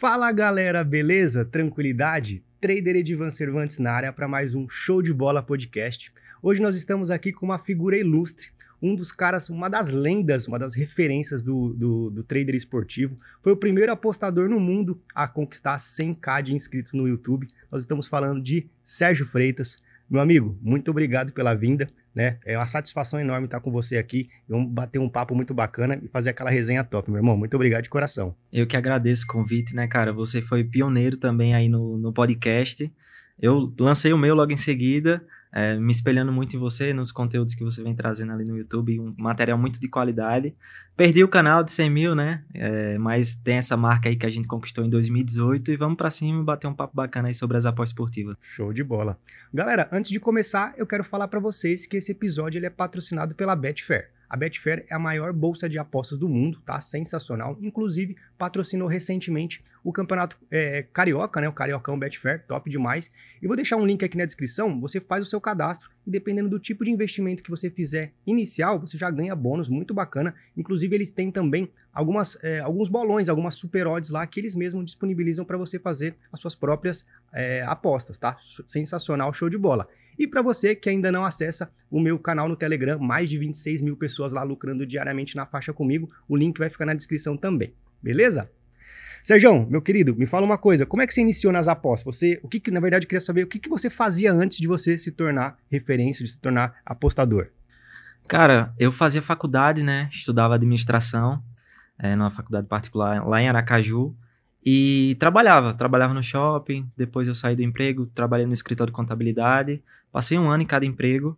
Fala galera, beleza? Tranquilidade? Trader Edivan Cervantes na área para mais um Show de Bola podcast. Hoje nós estamos aqui com uma figura ilustre, um dos caras, uma das lendas, uma das referências do, do, do trader esportivo. Foi o primeiro apostador no mundo a conquistar 100k de inscritos no YouTube. Nós estamos falando de Sérgio Freitas. Meu amigo, muito obrigado pela vinda, né? É uma satisfação enorme estar com você aqui. Vamos bater um papo muito bacana e fazer aquela resenha top, meu irmão. Muito obrigado de coração. Eu que agradeço o convite, né, cara? Você foi pioneiro também aí no, no podcast. Eu lancei o meu logo em seguida é, me espelhando muito em você, nos conteúdos que você vem trazendo ali no YouTube, um material muito de qualidade. Perdi o canal de 100 mil, né? É, mas tem essa marca aí que a gente conquistou em 2018 e vamos para cima bater um papo bacana aí sobre as apostas esportivas. Show de bola. Galera, antes de começar, eu quero falar para vocês que esse episódio ele é patrocinado pela Betfair. A Betfair é a maior bolsa de apostas do mundo, tá? Sensacional. Inclusive, patrocinou recentemente o campeonato é, carioca, né? O Cariocão Betfair, top demais. E vou deixar um link aqui na descrição. Você faz o seu cadastro e dependendo do tipo de investimento que você fizer inicial, você já ganha bônus muito bacana. Inclusive, eles têm também algumas, é, alguns bolões, algumas super odds lá que eles mesmos disponibilizam para você fazer as suas próprias é, apostas, tá? Sensacional, show de bola. E para você que ainda não acessa o meu canal no Telegram, mais de 26 mil pessoas lá lucrando diariamente na faixa comigo, o link vai ficar na descrição também, beleza? Sérgio, meu querido, me fala uma coisa, como é que você iniciou nas apostas? Você, o que, que na verdade eu queria saber, o que, que você fazia antes de você se tornar referência, de se tornar apostador? Cara, eu fazia faculdade, né? Estudava administração é, numa faculdade particular lá em Aracaju. E trabalhava, trabalhava no shopping, depois eu saí do emprego, trabalhei no escritório de contabilidade, passei um ano em cada emprego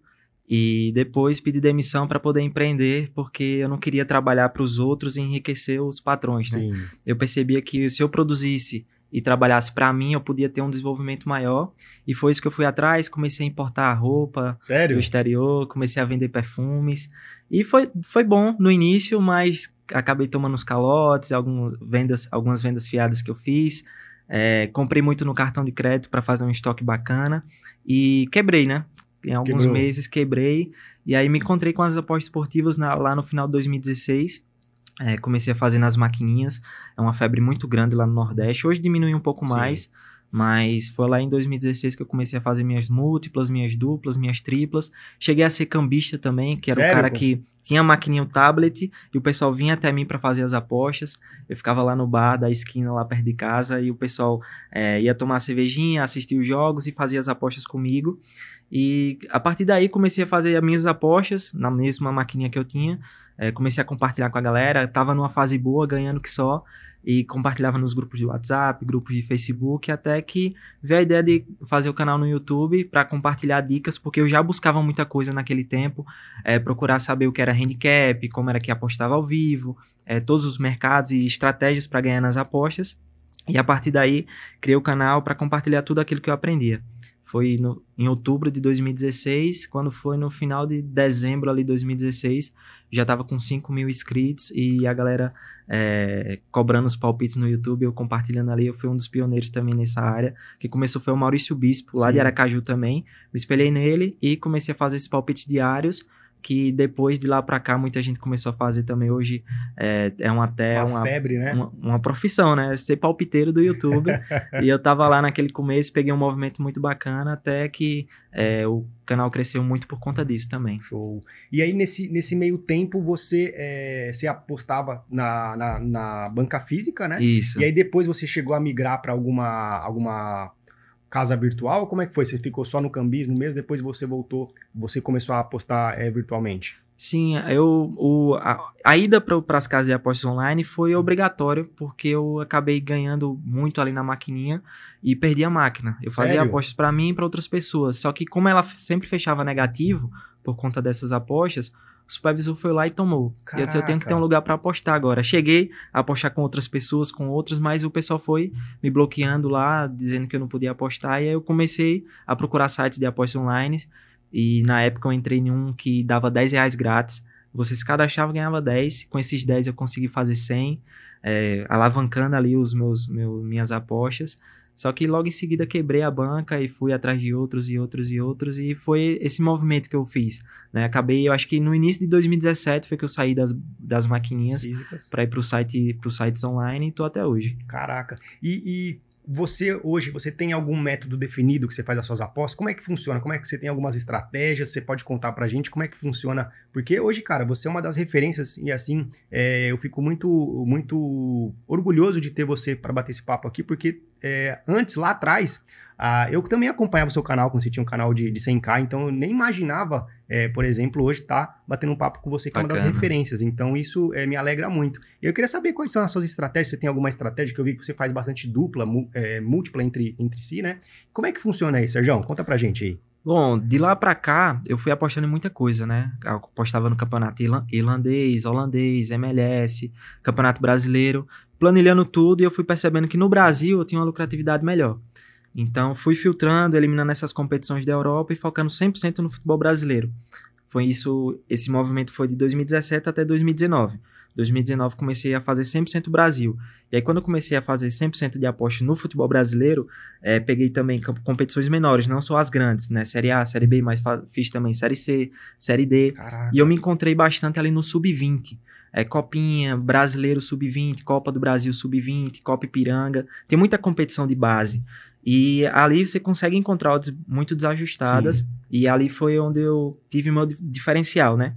e depois pedi demissão para poder empreender, porque eu não queria trabalhar para os outros e enriquecer os patrões, né? Sim. Eu percebia que se eu produzisse e trabalhasse para mim, eu podia ter um desenvolvimento maior. E foi isso que eu fui atrás, comecei a importar roupa Sério? do exterior, comecei a vender perfumes. E foi, foi bom no início, mas acabei tomando uns calotes, algumas vendas, algumas vendas fiadas que eu fiz. É, comprei muito no cartão de crédito para fazer um estoque bacana e quebrei, né? Em alguns Quebrou. meses quebrei e aí me encontrei com as apostas esportivas na, lá no final de 2016. É, comecei a fazer nas maquininhas, é uma febre muito grande lá no Nordeste. Hoje diminuiu um pouco Sim. mais, mas foi lá em 2016 que eu comecei a fazer minhas múltiplas, minhas duplas, minhas triplas. Cheguei a ser cambista também, que era Sério? o cara que tinha a maquininha, o tablet, e o pessoal vinha até mim para fazer as apostas. Eu ficava lá no bar da esquina, lá perto de casa, e o pessoal é, ia tomar cervejinha, assistir os jogos e fazia as apostas comigo. E a partir daí comecei a fazer as minhas apostas na mesma maquininha que eu tinha. É, comecei a compartilhar com a galera, tava numa fase boa, ganhando que só e compartilhava nos grupos de WhatsApp, grupos de Facebook, até que veio a ideia de fazer o canal no YouTube para compartilhar dicas, porque eu já buscava muita coisa naquele tempo, é, procurar saber o que era handicap, como era que apostava ao vivo, é, todos os mercados e estratégias para ganhar nas apostas. E a partir daí, criei o canal para compartilhar tudo aquilo que eu aprendia. Foi no, em outubro de 2016, quando foi no final de dezembro ali de 2016, já estava com 5 mil inscritos e a galera é, cobrando os palpites no YouTube, eu compartilhando ali, eu fui um dos pioneiros também nessa área. Que começou foi o Maurício Bispo, lá Sim. de Aracaju também. Me espelhei nele e comecei a fazer esses palpites diários que depois de lá para cá muita gente começou a fazer também hoje é, é uma até uma, uma febre, né? Uma, uma, profissão, né? Ser palpiteiro do YouTube. e eu tava lá naquele começo, peguei um movimento muito bacana até que é, o canal cresceu muito por conta disso também. Show. E aí nesse, nesse meio tempo você é, você apostava na, na, na banca física, né? Isso. E aí depois você chegou a migrar para alguma alguma casa virtual? Como é que foi? Você ficou só no cambismo mesmo, depois você voltou, você começou a apostar é, virtualmente? Sim, eu, o, a, a ida para as casas de apostas online foi obrigatório, porque eu acabei ganhando muito ali na maquininha e perdi a máquina. Eu Sério? fazia apostas para mim e para outras pessoas. Só que como ela sempre fechava negativo por conta dessas apostas, o supervisor foi lá e tomou. Caraca. E eu disse, eu tenho que ter um lugar para apostar agora. Cheguei a apostar com outras pessoas, com outras, mas o pessoal foi me bloqueando lá, dizendo que eu não podia apostar. E aí eu comecei a procurar sites de apostas online. E na época eu entrei em um que dava 10 reais grátis. Você se cadastrava ganhava 10. Com esses 10 eu consegui fazer 100, é, alavancando ali os meus, meus minhas apostas. Só que logo em seguida quebrei a banca e fui atrás de outros e outros e outros e foi esse movimento que eu fiz, né? Acabei, eu acho que no início de 2017 foi que eu saí das, das maquininhas para ir para o site, os sites online e tô até hoje. Caraca. E, e você hoje, você tem algum método definido que você faz as suas apostas? Como é que funciona? Como é que você tem algumas estratégias? Você pode contar pra gente como é que funciona? Porque hoje, cara, você é uma das referências e assim, é, eu fico muito, muito orgulhoso de ter você para bater esse papo aqui, porque é, antes, lá atrás, ah, eu também acompanhava o seu canal quando você tinha um canal de, de 100k, então eu nem imaginava, é, por exemplo, hoje estar tá batendo um papo com você, que Bacana. é uma das referências. Então isso é, me alegra muito. E eu queria saber quais são as suas estratégias. Você tem alguma estratégia que eu vi que você faz bastante dupla, é, múltipla entre, entre si, né? Como é que funciona aí, Sérgio? Conta pra gente aí. Bom, de lá para cá, eu fui apostando em muita coisa, né? Eu apostava no campeonato irlandês, holandês, MLS, campeonato brasileiro, planilhando tudo e eu fui percebendo que no Brasil eu tinha uma lucratividade melhor. Então, fui filtrando, eliminando essas competições da Europa e focando 100% no futebol brasileiro. Foi isso, esse movimento foi de 2017 até 2019. 2019 comecei a fazer 100% Brasil. E aí quando eu comecei a fazer 100% de aposta no futebol brasileiro, é, peguei também competições menores, não só as grandes, né? Série A, Série B, mas fiz também Série C, Série D. Caraca. E eu me encontrei bastante ali no Sub-20. É, Copinha, Brasileiro Sub-20, Copa do Brasil Sub-20, Copa Ipiranga. Tem muita competição de base. E ali você consegue encontrar odds muito desajustadas. Sim. E ali foi onde eu tive meu diferencial, né?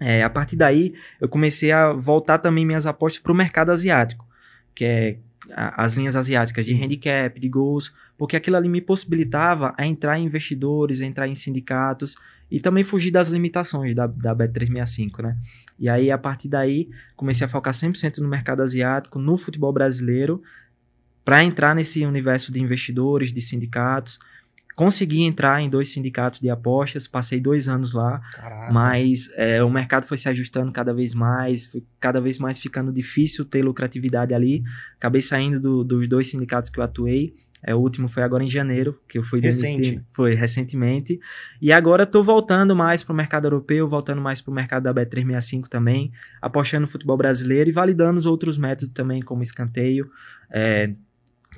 É, a partir daí, eu comecei a voltar também minhas apostas para o mercado asiático, que é a, as linhas asiáticas de handicap, de gols, porque aquilo ali me possibilitava a entrar em investidores, a entrar em sindicatos e também fugir das limitações da, da Bet365, né? E aí, a partir daí, comecei a focar 100% no mercado asiático, no futebol brasileiro, para entrar nesse universo de investidores, de sindicatos. Consegui entrar em dois sindicatos de apostas, passei dois anos lá, Caraca. mas é, o mercado foi se ajustando cada vez mais, foi cada vez mais ficando difícil ter lucratividade ali. Acabei saindo do, dos dois sindicatos que eu atuei. É, o último foi agora em janeiro, que eu fui Recente. Demitido, foi recentemente. E agora estou voltando mais para o mercado europeu, voltando mais para o mercado da Bet365 também, apostando no futebol brasileiro e validando os outros métodos também, como escanteio. É,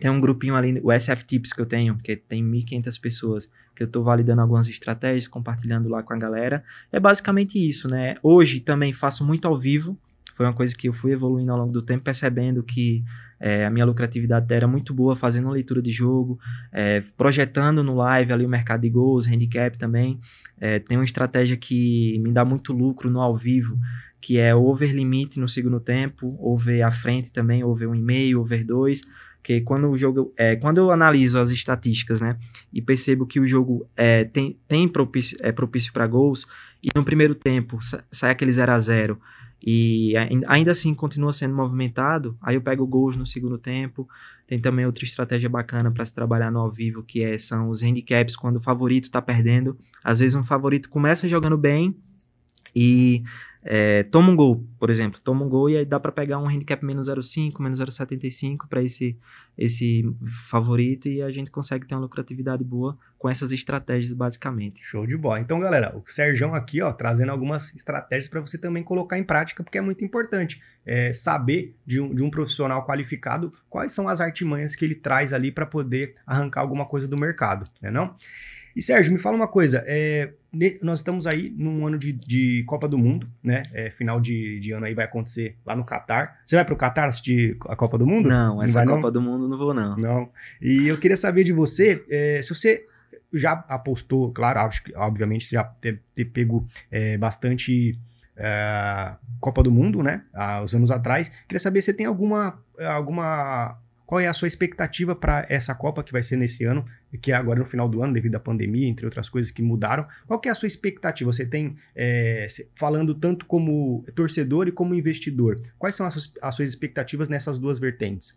tem um grupinho ali, o SF Tips que eu tenho, que tem 1.500 pessoas, que eu estou validando algumas estratégias, compartilhando lá com a galera. É basicamente isso, né? Hoje também faço muito ao vivo, foi uma coisa que eu fui evoluindo ao longo do tempo, percebendo que é, a minha lucratividade era muito boa, fazendo leitura de jogo, é, projetando no live ali o mercado de gols, handicap também. É, tem uma estratégia que me dá muito lucro no ao vivo, que é over limite no segundo tempo, over à frente também, over um e meio, over dois que quando o jogo é, quando eu analiso as estatísticas, né, e percebo que o jogo é, tem, tem propício, é propício para gols e no primeiro tempo sai aquele 0 a 0 e ainda assim continua sendo movimentado, aí eu pego gols no segundo tempo. Tem também outra estratégia bacana para se trabalhar no ao vivo, que é, são os handicaps quando o favorito está perdendo. Às vezes um favorito começa jogando bem e é, toma um gol, por exemplo, toma um gol e aí dá para pegar um handicap menos 0,5, menos 0,75 para esse, esse favorito e a gente consegue ter uma lucratividade boa com essas estratégias, basicamente. Show de bola. Então, galera, o Sérgio aqui, ó, trazendo algumas estratégias para você também colocar em prática, porque é muito importante é, saber de um, de um profissional qualificado quais são as artimanhas que ele traz ali para poder arrancar alguma coisa do mercado, né não? E Sérgio, me fala uma coisa, é, nós estamos aí num ano de, de Copa do Mundo, né? É, final de, de, ano aí vai acontecer lá no Catar. Você vai para o Catar assistir a Copa do Mundo? Não, essa não Copa não? do Mundo não vou não. Não. E eu queria saber de você, é, se você já apostou, claro, acho que obviamente você já ter, ter pego é, bastante é, Copa do Mundo, né? Há uns anos atrás. Queria saber se tem alguma alguma qual é a sua expectativa para essa Copa que vai ser nesse ano, que é agora no final do ano, devido à pandemia, entre outras coisas que mudaram? Qual que é a sua expectativa? Você tem, é, falando tanto como torcedor e como investidor, quais são as suas, as suas expectativas nessas duas vertentes?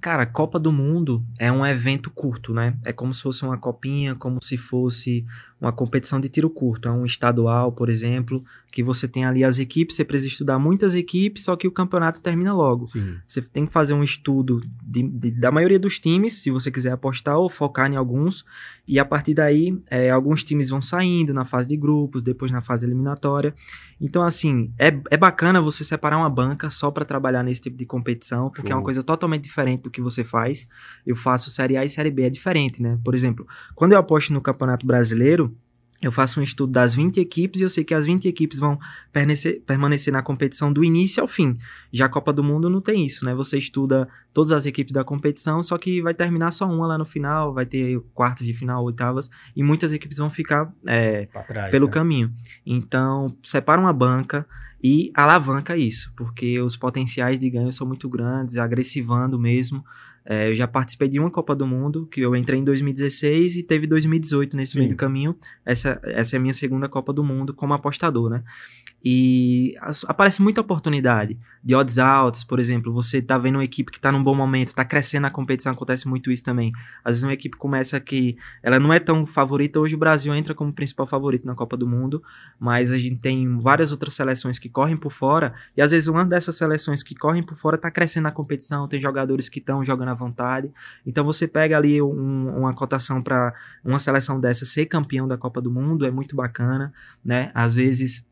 Cara, Copa do Mundo é um evento curto, né? É como se fosse uma copinha, como se fosse uma competição de tiro curto, é um estadual, por exemplo, que você tem ali as equipes, você precisa estudar muitas equipes, só que o campeonato termina logo. Sim. Você tem que fazer um estudo de, de, da maioria dos times, se você quiser apostar ou focar em alguns, e a partir daí, é, alguns times vão saindo na fase de grupos, depois na fase eliminatória. Então, assim, é, é bacana você separar uma banca só para trabalhar nesse tipo de competição, porque Show. é uma coisa totalmente diferente do que você faz. Eu faço Série A e Série B, é diferente, né? Por exemplo, quando eu aposto no Campeonato Brasileiro, eu faço um estudo das 20 equipes e eu sei que as 20 equipes vão permanecer, permanecer na competição do início ao fim. Já a Copa do Mundo não tem isso, né? Você estuda todas as equipes da competição, só que vai terminar só uma lá no final, vai ter quartas de final, oitavas, e muitas equipes vão ficar é, trás, pelo né? caminho. Então, separa uma banca e alavanca isso, porque os potenciais de ganho são muito grandes, agressivando mesmo. É, eu já participei de uma Copa do Mundo, que eu entrei em 2016 e teve 2018 nesse Sim. meio do caminho. Essa, essa é a minha segunda Copa do Mundo como apostador, né? E aparece muita oportunidade de odds altos, por exemplo. Você tá vendo uma equipe que tá num bom momento, tá crescendo na competição, acontece muito isso também. Às vezes uma equipe começa que ela não é tão favorita. Hoje o Brasil entra como principal favorito na Copa do Mundo, mas a gente tem várias outras seleções que correm por fora. E às vezes uma dessas seleções que correm por fora tá crescendo na competição, tem jogadores que estão jogando à vontade. Então você pega ali um, uma cotação para uma seleção dessa ser campeão da Copa do Mundo, é muito bacana, né? Às vezes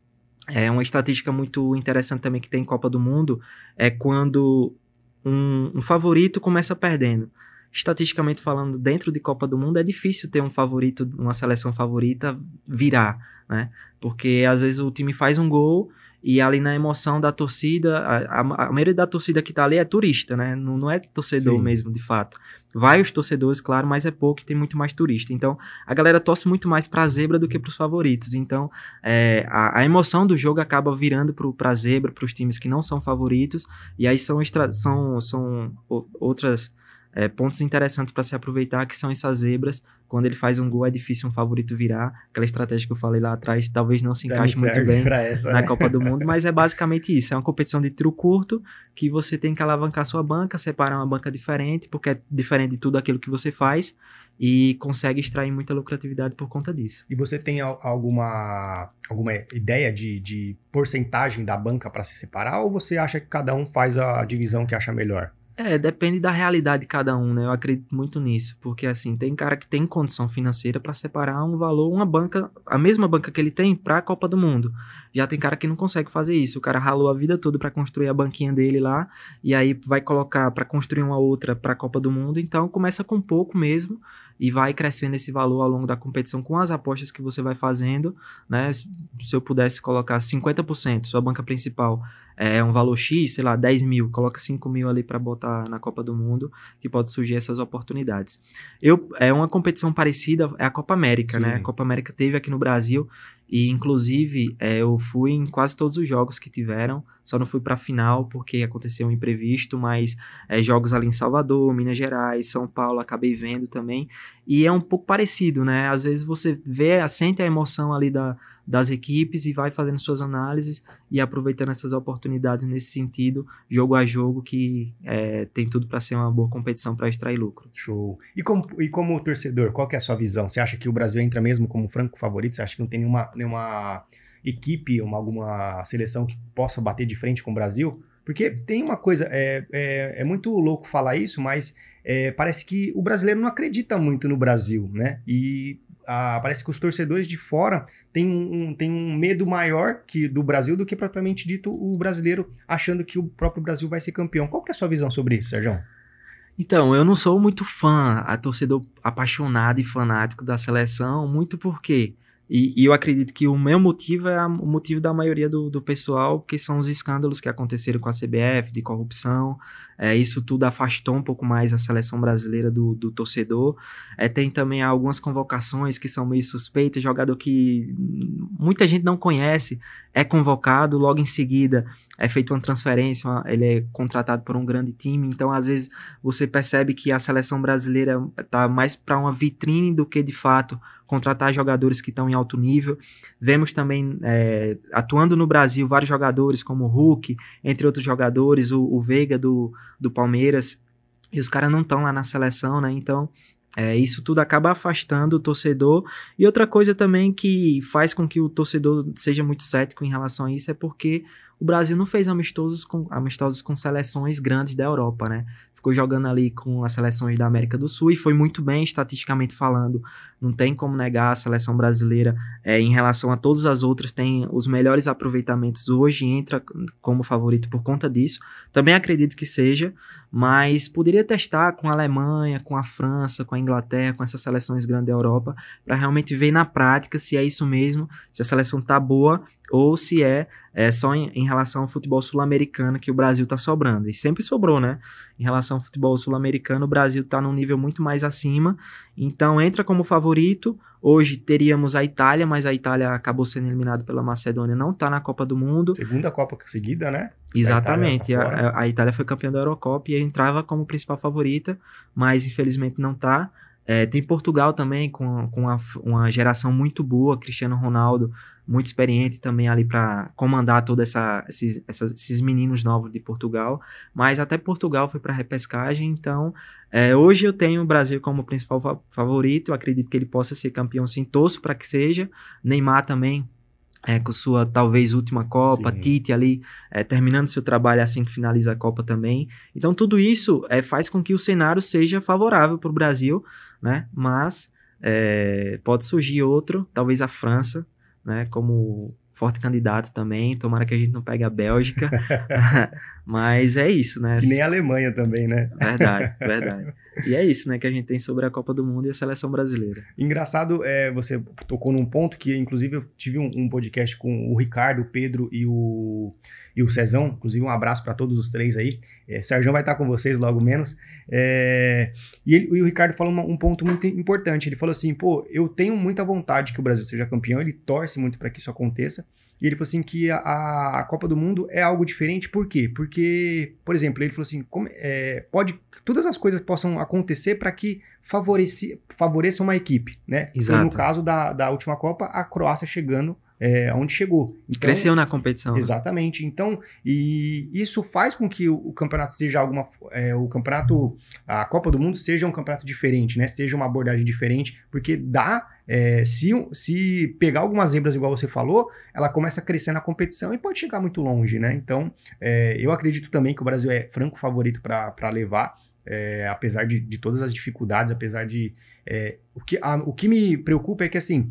é uma estatística muito interessante também que tem em Copa do Mundo é quando um, um, favorito começa perdendo. Estatisticamente falando, dentro de Copa do Mundo é difícil ter um favorito, uma seleção favorita virar, né? Porque às vezes o time faz um gol e ali na emoção da torcida, a, a, a maioria da torcida que tá ali é turista, né? Não, não é torcedor Sim. mesmo, de fato. Vai os torcedores, claro, mas é pouco e tem muito mais turista. Então, a galera torce muito mais pra zebra do que pros favoritos. Então, é, a, a, emoção do jogo acaba virando pro, pra zebra, pros times que não são favoritos. E aí são, extra, são, são outras é, pontos interessantes para se aproveitar, que são essas zebras. Quando ele faz um gol, é difícil um favorito virar. Aquela estratégia que eu falei lá atrás talvez não se encaixe muito bem essa, na né? Copa do Mundo, mas é basicamente isso. É uma competição de tiro curto que você tem que alavancar sua banca, separar uma banca diferente, porque é diferente de tudo aquilo que você faz e consegue extrair muita lucratividade por conta disso. E você tem alguma, alguma ideia de, de porcentagem da banca para se separar ou você acha que cada um faz a divisão que acha melhor? É, depende da realidade de cada um, né? Eu acredito muito nisso, porque assim, tem cara que tem condição financeira para separar um valor, uma banca, a mesma banca que ele tem para a Copa do Mundo. Já tem cara que não consegue fazer isso. O cara ralou a vida toda para construir a banquinha dele lá e aí vai colocar para construir uma outra para a Copa do Mundo, então começa com pouco mesmo e vai crescendo esse valor ao longo da competição com as apostas que você vai fazendo, né? Se eu pudesse colocar 50%, sua banca principal é um valor X, sei lá, 10 mil, coloca 5 mil ali para botar na Copa do Mundo, que pode surgir essas oportunidades. Eu, é uma competição parecida, é a Copa América? Sim. né? A Copa América teve aqui no Brasil, e inclusive é, eu fui em quase todos os jogos que tiveram, só não fui para a final porque aconteceu um imprevisto, mas é, jogos ali em Salvador, Minas Gerais, São Paulo, acabei vendo também. E é um pouco parecido, né? Às vezes você vê, sente a emoção ali da, das equipes e vai fazendo suas análises e aproveitando essas oportunidades nesse sentido, jogo a jogo, que é, tem tudo para ser uma boa competição para extrair lucro. Show. E como, e como torcedor, qual é a sua visão? Você acha que o Brasil entra mesmo como franco favorito? Você acha que não tem nenhuma, nenhuma equipe, uma, alguma seleção que possa bater de frente com o Brasil? Porque tem uma coisa, é, é, é muito louco falar isso, mas é, parece que o brasileiro não acredita muito no Brasil, né? E ah, parece que os torcedores de fora têm um, têm um medo maior que do Brasil do que propriamente dito o brasileiro achando que o próprio Brasil vai ser campeão. Qual que é a sua visão sobre isso, Sérgio? Então, eu não sou muito fã, a torcedor apaixonado e fanático da seleção, muito porque e, e, eu acredito que o meu motivo é o motivo da maioria do, do pessoal, que são os escândalos que aconteceram com a CBF, de corrupção. É, isso tudo afastou um pouco mais a seleção brasileira do, do torcedor. É, tem também algumas convocações que são meio suspeitas, jogador que muita gente não conhece, é convocado, logo em seguida é feita uma transferência, uma, ele é contratado por um grande time. Então, às vezes, você percebe que a seleção brasileira está mais para uma vitrine do que de fato contratar jogadores que estão em alto nível. Vemos também, é, atuando no Brasil, vários jogadores como o Hulk, entre outros jogadores, o, o Veiga do, do Palmeiras, e os caras não estão lá na seleção, né? Então, É, isso tudo acaba afastando o torcedor. E outra coisa também que faz com que o torcedor seja muito cético em relação a isso é porque o Brasil não fez amistosos com, amistosos com seleções grandes da Europa, né? Ficou jogando ali com as seleções da América do Sul e foi muito bem estatisticamente falando. Não tem como negar a seleção brasileira é, em relação a todas as outras, tem os melhores aproveitamentos hoje, entra como favorito por conta disso. Também acredito que seja, mas poderia testar com a Alemanha, com a França, com a Inglaterra, com essas seleções grandes da Europa, para realmente ver na prática se é isso mesmo, se a seleção tá boa ou se é, é só em, em relação ao futebol sul-americano que o Brasil tá sobrando. E sempre sobrou, né? Em relação ao futebol sul-americano, o Brasil tá num nível muito mais acima, então entra como favorito. Hoje teríamos a Itália, mas a Itália acabou sendo eliminada pela Macedônia, não tá na Copa do Mundo. Segunda Copa seguida, né? Exatamente. A Itália, tá a, a Itália foi campeã da Eurocopa e entrava como principal favorita, mas infelizmente não tá. É, tem Portugal também, com, com uma, uma, geração muito boa, Cristiano Ronaldo, muito experiente também ali para comandar todos essa, esses, esses meninos novos de Portugal. Mas até Portugal foi para repescagem, então é, hoje eu tenho o Brasil como principal fa favorito, eu acredito que ele possa ser campeão sim, torço para que seja. Neymar também é, com sua talvez última Copa, Sim. Tite ali é, terminando seu trabalho assim que finaliza a Copa também. Então tudo isso é, faz com que o cenário seja favorável para o Brasil, né? Mas é, pode surgir outro, talvez a França, né? Como forte candidato também. Tomara que a gente não pegue a Bélgica. Mas é isso, né? E nem a Alemanha também, né? Verdade, verdade. E é isso, né, que a gente tem sobre a Copa do Mundo e a seleção brasileira. Engraçado, é, você tocou num ponto que, inclusive, eu tive um, um podcast com o Ricardo, o Pedro e o, e o Cezão. Inclusive, um abraço para todos os três aí. É, Sérgio vai estar com vocês logo menos. É, e, ele, e, o Ricardo falou uma, um ponto muito importante. Ele falou assim: pô, eu tenho muita vontade que o Brasil seja campeão. Ele torce muito para que isso aconteça. E ele falou assim que a, a, Copa do Mundo é algo diferente, por quê? Porque, por exemplo, ele falou assim, como, é, pode todas as coisas possam acontecer para que favorece, favoreça uma equipe, né? Exato. Foi no caso da, da última Copa, a Croácia chegando é, onde chegou. Então, Cresceu na competição. Né? Exatamente. Então, e isso faz com que o, o campeonato seja alguma. É, o campeonato. A Copa do Mundo seja um campeonato diferente, né? Seja uma abordagem diferente, porque dá. É, se, se pegar algumas zebras, igual você falou, ela começa a crescer na competição e pode chegar muito longe, né? Então, é, eu acredito também que o Brasil é franco favorito para levar. É, apesar de, de, todas as dificuldades, apesar de. É, o, que, a, o que me preocupa é que, assim,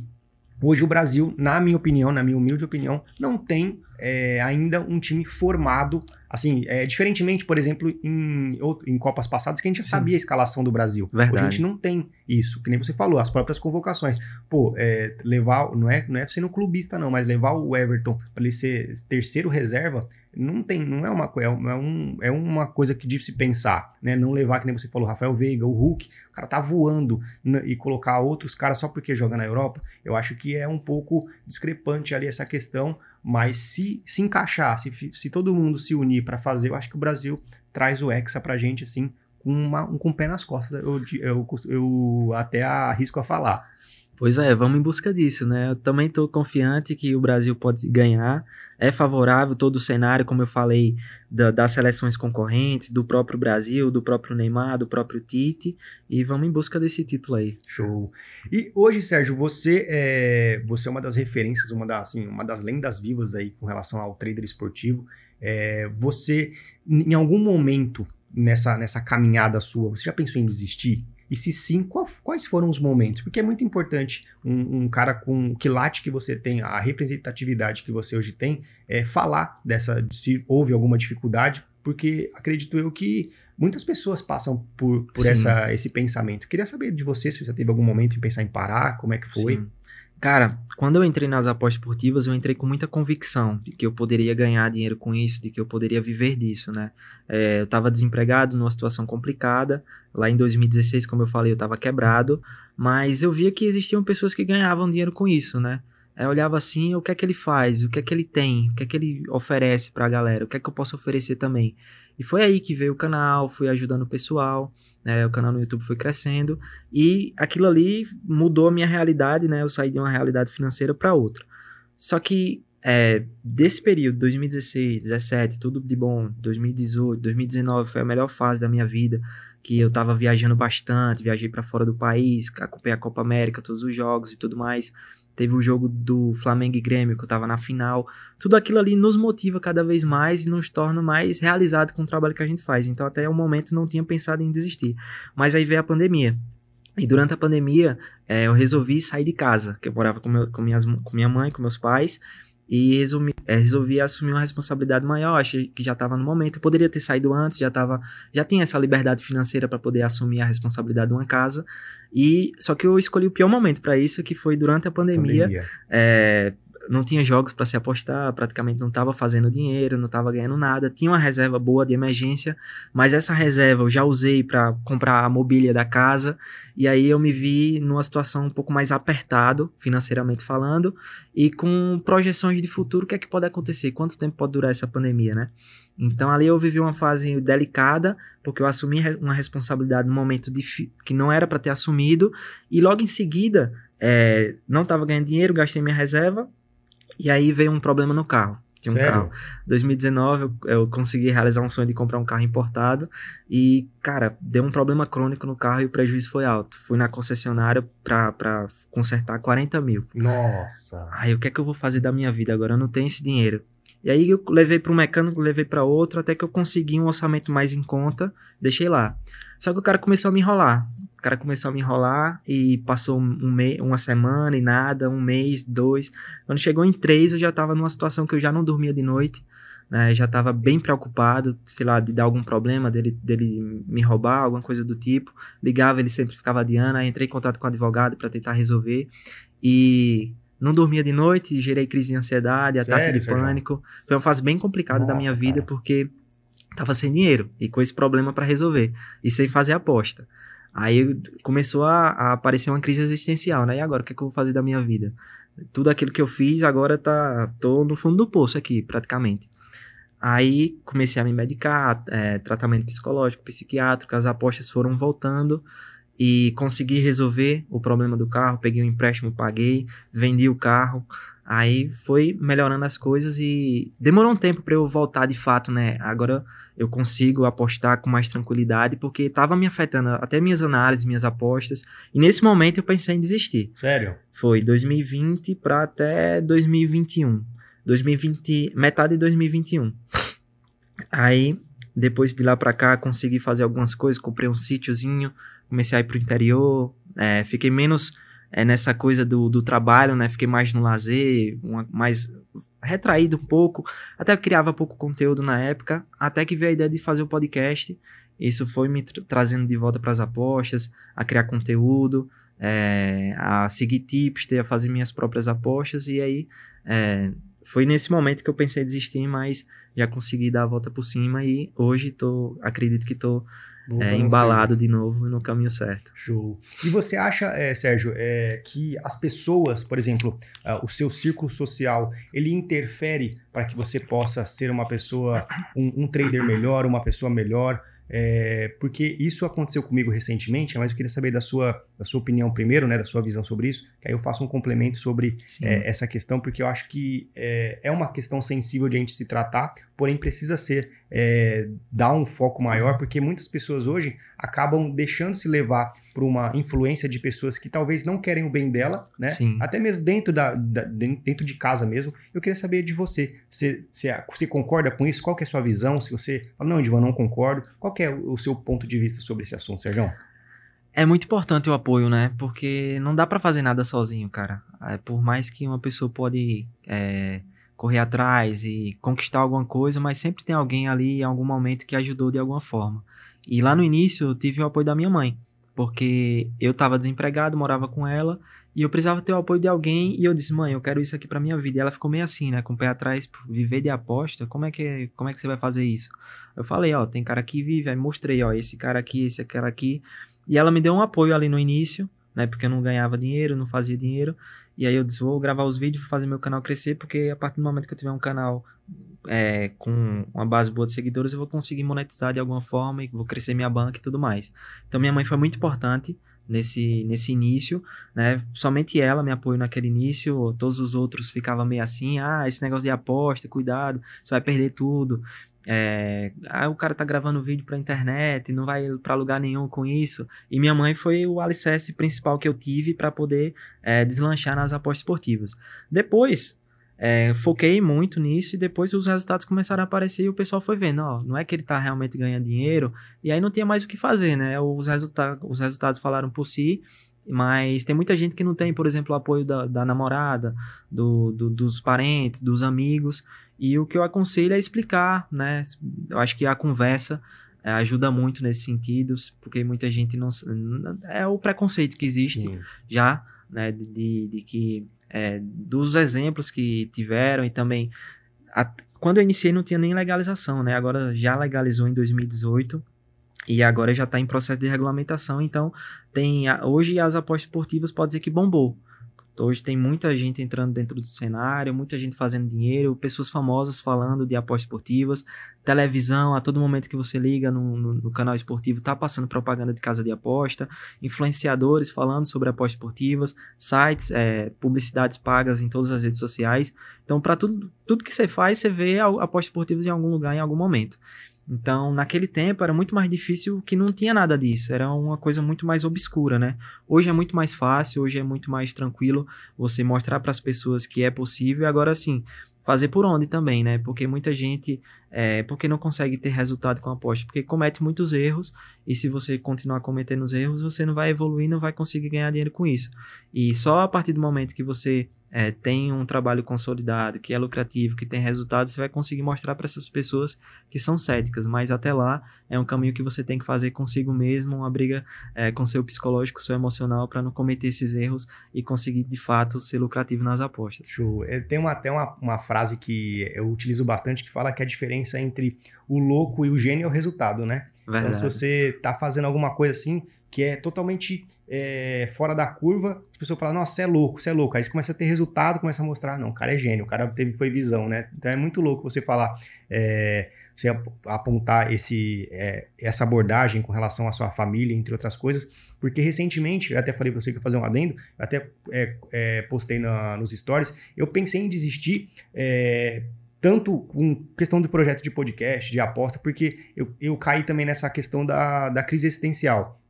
Hoje o Brasil, na minha opinião, na minha humilde opinião, não tem é, ainda um time formado Assim, é, diferentemente, por exemplo, em, em Copas passadas, que a gente já sabia a escalação do Brasil. Verdade. Hoje a gente não tem isso, que nem você falou, as próprias convocações. Pô, é, levar, não é, não é sendo clubista não, mas levar o Everton para ele ser terceiro reserva, não tem, não é uma, é, é, um, é uma coisa que de se pensar, né? Não levar, que nem você falou, Rafael Veiga, o Hulk, o cara tá voando né, e colocar outros caras só porque joga na Europa, eu acho que é um pouco discrepante ali essa questão, mas se se encaixar, se, se todo mundo se unir para fazer, eu acho que o Brasil traz o Hexa pra gente, assim, com, uma, um, com o pé nas costas. Eu, eu, eu até arrisco a falar. Pois é, vamos em busca disso, né? Eu também estou confiante que o Brasil pode ganhar. É favorável todo o cenário, como eu falei, da, das seleções concorrentes, do próprio Brasil, do próprio Neymar, do próprio Tite. E vamos em busca desse título aí. Show. E hoje, Sérgio, você é, você é uma das referências, uma, das, assim, uma das lendas vivas aí com relação ao trader esportivo. É, você, em algum momento nessa, nessa caminhada sua, você já pensou em desistir? E se sim, qual, quais foram os momentos? Porque é muito importante um, um, cara com o quilate que você tem, a representatividade que você hoje tem, é, falar dessa, se houve alguma dificuldade, porque acredito eu que muitas pessoas passam por, por essa, esse pensamento. Queria saber de você se você teve algum momento em pensar em parar, como é que foi? Sim. Cara, quando eu entrei nas apostas esportivas, eu entrei com muita convicção de que eu poderia ganhar dinheiro com isso, de que eu poderia viver disso, né? É, eu estava desempregado, numa situação complicada. Lá em 2016, como eu falei, eu estava quebrado, mas eu via que existiam pessoas que ganhavam dinheiro com isso, né? Eu olhava assim, o que é que ele faz, o que é que ele tem, o que é que ele oferece para a galera, o que é que eu posso oferecer também. E foi aí que veio o canal, fui ajudando o pessoal, né? O canal no YouTube foi crescendo e aquilo ali mudou a minha realidade, né? Eu saí de uma realidade financeira para outra. Só que é, desse período, 2016, 2017, tudo de bom, 2018, 2019 foi a melhor fase da minha vida. que eu tava viajando bastante, viajei para fora do país, acompanhei a Copa América, todos os jogos e tudo mais. Teve o jogo do Flamengo e Grêmio, que eu tava na final. Tudo aquilo ali nos motiva cada vez mais e nos torna mais realizados com o trabalho que a gente faz. Então, até o momento, não tinha pensado em desistir. Mas aí veio a pandemia. E durante a pandemia, é, eu resolvi sair de casa, que eu morava com, meu, com, minhas, com minha mãe, com meus pais, e resolvi, é, resolvi assumir uma responsabilidade maior. Achei que já estava no momento. Eu poderia ter saído antes, já tava, já tinha essa liberdade financeira para poder assumir a responsabilidade de uma casa. E só que eu escolhi o pior momento para isso, que foi durante a pandemia. pandemia. É, não tinha jogos para se apostar, praticamente não estava fazendo dinheiro, não estava ganhando nada. Tinha uma reserva boa de emergência, mas essa reserva eu já usei para comprar a mobília da casa. E aí eu me vi numa situação um pouco mais apertado, financeiramente falando, e com projeções de futuro, o que é que pode acontecer? Quanto tempo pode durar essa pandemia, né? Então ali eu vivi uma fase delicada, porque eu assumi uma responsabilidade num momento que não era para ter assumido, e logo em seguida é, não estava ganhando dinheiro, gastei minha reserva, e aí veio um problema no carro. Tinha um Sério? carro. 2019 eu, eu, consegui realizar um sonho de comprar um carro importado e, cara, deu um problema crônico no carro e o prejuízo foi alto. Fui na concessionária pra, pra consertar 40 mil. Nossa! Aí o que é que eu vou fazer da minha vida agora? Eu não tenho esse dinheiro. E aí eu levei para um mecânico, levei para outro, até que eu consegui um orçamento mais em conta, deixei lá. Só que o cara começou a me enrolar. O cara começou a me enrolar e passou um mês, uma semana e nada, um mês, dois. Quando chegou em três, eu já estava numa situação que eu já não dormia de noite, né? Já estava bem preocupado, sei lá, de dar algum problema, dele, dele me roubar, alguma coisa do tipo. Ligava, ele sempre ficava adiando, aí entrei em contato com o advogado para tentar resolver. E não dormia de noite, gerei crise de ansiedade, Sério, ataque de pânico. Foi uma fase bem complicada Nossa, da minha vida, cara. porque tava sem dinheiro e com esse problema para resolver e sem fazer aposta. Aí começou a, a, aparecer uma crise existencial, né? E agora, o que, é que eu vou fazer da minha vida? Tudo aquilo que eu fiz, agora tá, tô no fundo do poço aqui, praticamente. Aí comecei a me medicar, é, tratamento psicológico, psiquiátrico, as apostas foram voltando e consegui resolver o problema do carro. Peguei um empréstimo, paguei, vendi o carro. Aí foi melhorando as coisas e demorou um tempo para eu voltar de fato, né? Agora eu consigo apostar com mais tranquilidade, porque estava me afetando até minhas análises, minhas apostas. E nesse momento eu pensei em desistir. Sério? Foi 2020 para até 2021. 2020, metade de 2021. Aí, depois de lá para cá, consegui fazer algumas coisas, comprei um sítiozinho, comecei a ir pro interior, é, fiquei menos é, nessa coisa do, do trabalho, né? Fiquei mais no lazer, uma, mais retraído um pouco. Até criava pouco conteúdo na época, até que veio a ideia de fazer o podcast. Isso foi me tra trazendo de volta para as apostas, a criar conteúdo, é, a seguir tips, a fazer minhas próprias apostas. E aí é, foi nesse momento que eu pensei em desistir, mas já consegui dar a volta por cima e hoje tô, acredito que estou é, embalado de novo no caminho certo. Show. E você acha, é, Sérgio, é, que as pessoas, por exemplo, uh, o seu círculo social, ele interfere para que você possa ser uma pessoa, um, um trader melhor, uma pessoa melhor? É, porque isso aconteceu comigo recentemente, mas eu queria saber da sua, da sua opinião primeiro, né, da sua visão sobre isso, que aí eu faço um complemento sobre essa questão, porque eu acho que é, é, uma questão sensível de a gente se tratar, porém precisa ser é, dar um foco maior, porque muitas pessoas hoje acabam deixando se levar por uma influência de pessoas que talvez não querem o bem dela, né? Sim. Até mesmo dentro, da, da, dentro de casa mesmo. Eu queria saber de você. Você, você, você concorda com isso? Qual é a sua visão? Se você fala, não, Divan, não concordo. Qual é o seu ponto de vista sobre esse assunto, Sérgio? É muito importante o apoio, né? Porque não dá para fazer nada sozinho, cara. É, por mais que uma pessoa pode é, correr atrás e conquistar alguma coisa, mas sempre tem alguém ali em algum momento que ajudou de alguma forma. E lá no início eu tive o apoio da minha mãe, porque eu estava desempregado, morava com ela e eu precisava ter o apoio de alguém e eu disse: "Mãe, eu quero isso aqui para minha vida". E ela ficou meio assim, né, com o pé atrás, viver de aposta, como é que como é que você vai fazer isso? Eu falei: "Ó, tem cara que vive", aí mostrei, ó, esse cara aqui, esse cara aqui. E ela me deu um apoio ali no início, né, porque eu não ganhava dinheiro, não fazia dinheiro. E aí eu disse, vou gravar os vídeos, fazer meu canal crescer, porque a partir do momento que eu tiver um canal é, com uma base boa de seguidores, eu vou conseguir monetizar de alguma forma e vou crescer minha banca e tudo mais. Então minha mãe foi muito importante nesse, nesse início, né? Somente ela me apoiou naquele início, todos os outros ficavam meio assim, ah, esse negócio de aposta, cuidado, você vai perder tudo. É, ah, o cara tá gravando vídeo pra internet, não vai para lugar nenhum com isso. E minha mãe foi o alicerce principal que eu tive para poder é, deslanchar nas apostas esportivas. Depois, é, foquei muito nisso e depois os resultados começaram a aparecer e o pessoal foi vendo, ó, não é que ele tá realmente ganhando dinheiro, e aí não tinha mais o que fazer, né? Os, resulta os resultados falaram por si, mas tem muita gente que não tem, por exemplo, o apoio da, da namorada, do, do, dos parentes, dos amigos, e o que eu aconselho é explicar, né? Eu acho que a conversa é, ajuda muito nesses sentidos, porque muita gente não. É o preconceito que existe Sim. já, né? De, de que é, dos exemplos que tiveram e também. A, quando eu iniciei não tinha nem legalização, né? Agora já legalizou em 2018 e agora já está em processo de regulamentação. Então, tem hoje as apostas esportivas pode dizer que bombou. Hoje tem muita gente entrando dentro do cenário, muita gente fazendo dinheiro, pessoas famosas falando de apostas esportivas, televisão, a todo momento que você liga no, no, no canal esportivo, tá passando propaganda de casa de aposta, influenciadores falando sobre apostas esportivas, sites, é, publicidades pagas em todas as redes sociais. Então, para tudo, tudo que você faz, você vê apostas esportivas em algum lugar, em algum momento. Então, naquele tempo era muito mais difícil que não tinha nada disso, era uma coisa muito mais obscura, né? Hoje é muito mais fácil, hoje é muito mais tranquilo você mostrar para as pessoas que é possível. Agora sim, fazer por onde também, né? Porque muita gente, é, porque não consegue ter resultado com a aposta, porque comete muitos erros e se você continuar cometendo os erros, você não vai evoluir, não vai conseguir ganhar dinheiro com isso. E só a partir do momento que você é, tem um trabalho consolidado, que é lucrativo, que tem resultados, você vai conseguir mostrar para essas pessoas que são céticas. Mas até lá é um caminho que você tem que fazer consigo mesmo, uma briga é, com seu psicológico, seu emocional, para não cometer esses erros e conseguir de fato ser lucrativo nas apostas. Show. É, tem uma, até uma, uma frase que eu utilizo bastante que fala que a diferença entre o louco e o gênio é o resultado, né? Verdade. Então, se você está fazendo alguma coisa assim, que é totalmente é, fora da curva, as pessoas falam, nossa, você é louco, você é louco. Aí você começa a ter resultado, começa a mostrar, não, o cara é gênio, o cara teve, foi visão, né? Então é muito louco você falar, é, você apontar esse, é, essa abordagem com relação à sua família, entre outras coisas, porque recentemente, eu até falei para você que ia fazer um adendo, até é, é, postei na, nos stories, eu pensei em desistir é, tanto com questão do projeto de podcast, de aposta, porque eu, eu caí também nessa questão da, da crise existencial.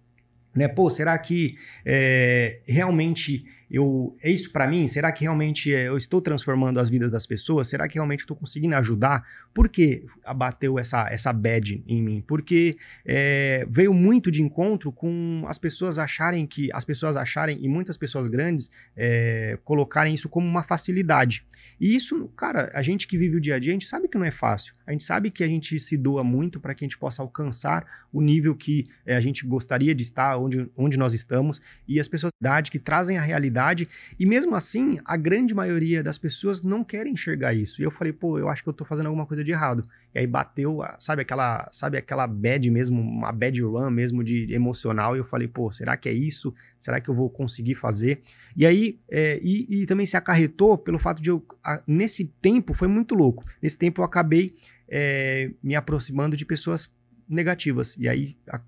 Né? Pô, será que é, realmente eu é isso para mim? Será que realmente é, eu estou transformando as vidas das pessoas? Será que realmente estou conseguindo ajudar? Por que abateu essa, essa bad em mim? Porque é, veio muito de encontro com as pessoas acharem que as pessoas acharem e muitas pessoas grandes é, colocarem isso como uma facilidade. E isso, cara, a gente que vive o dia a dia, a gente sabe que não é fácil. A gente sabe que a gente se doa muito para que a gente possa alcançar o nível que é, a gente gostaria de estar, onde, onde nós estamos, e as pessoas que trazem a realidade, e mesmo assim, a grande maioria das pessoas não querem enxergar isso. E eu falei, pô, eu acho que eu tô fazendo alguma coisa de errado. E aí bateu, sabe aquela, sabe aquela bad mesmo, uma bad run mesmo de emocional, e eu falei, pô, será que é isso? Será que eu vou conseguir fazer? E aí, é, e, e, também se acarretou pelo fato de eu, a, nesse tempo, foi muito louco. Nesse tempo eu acabei é, me aproximando de pessoas negativas. E aí a,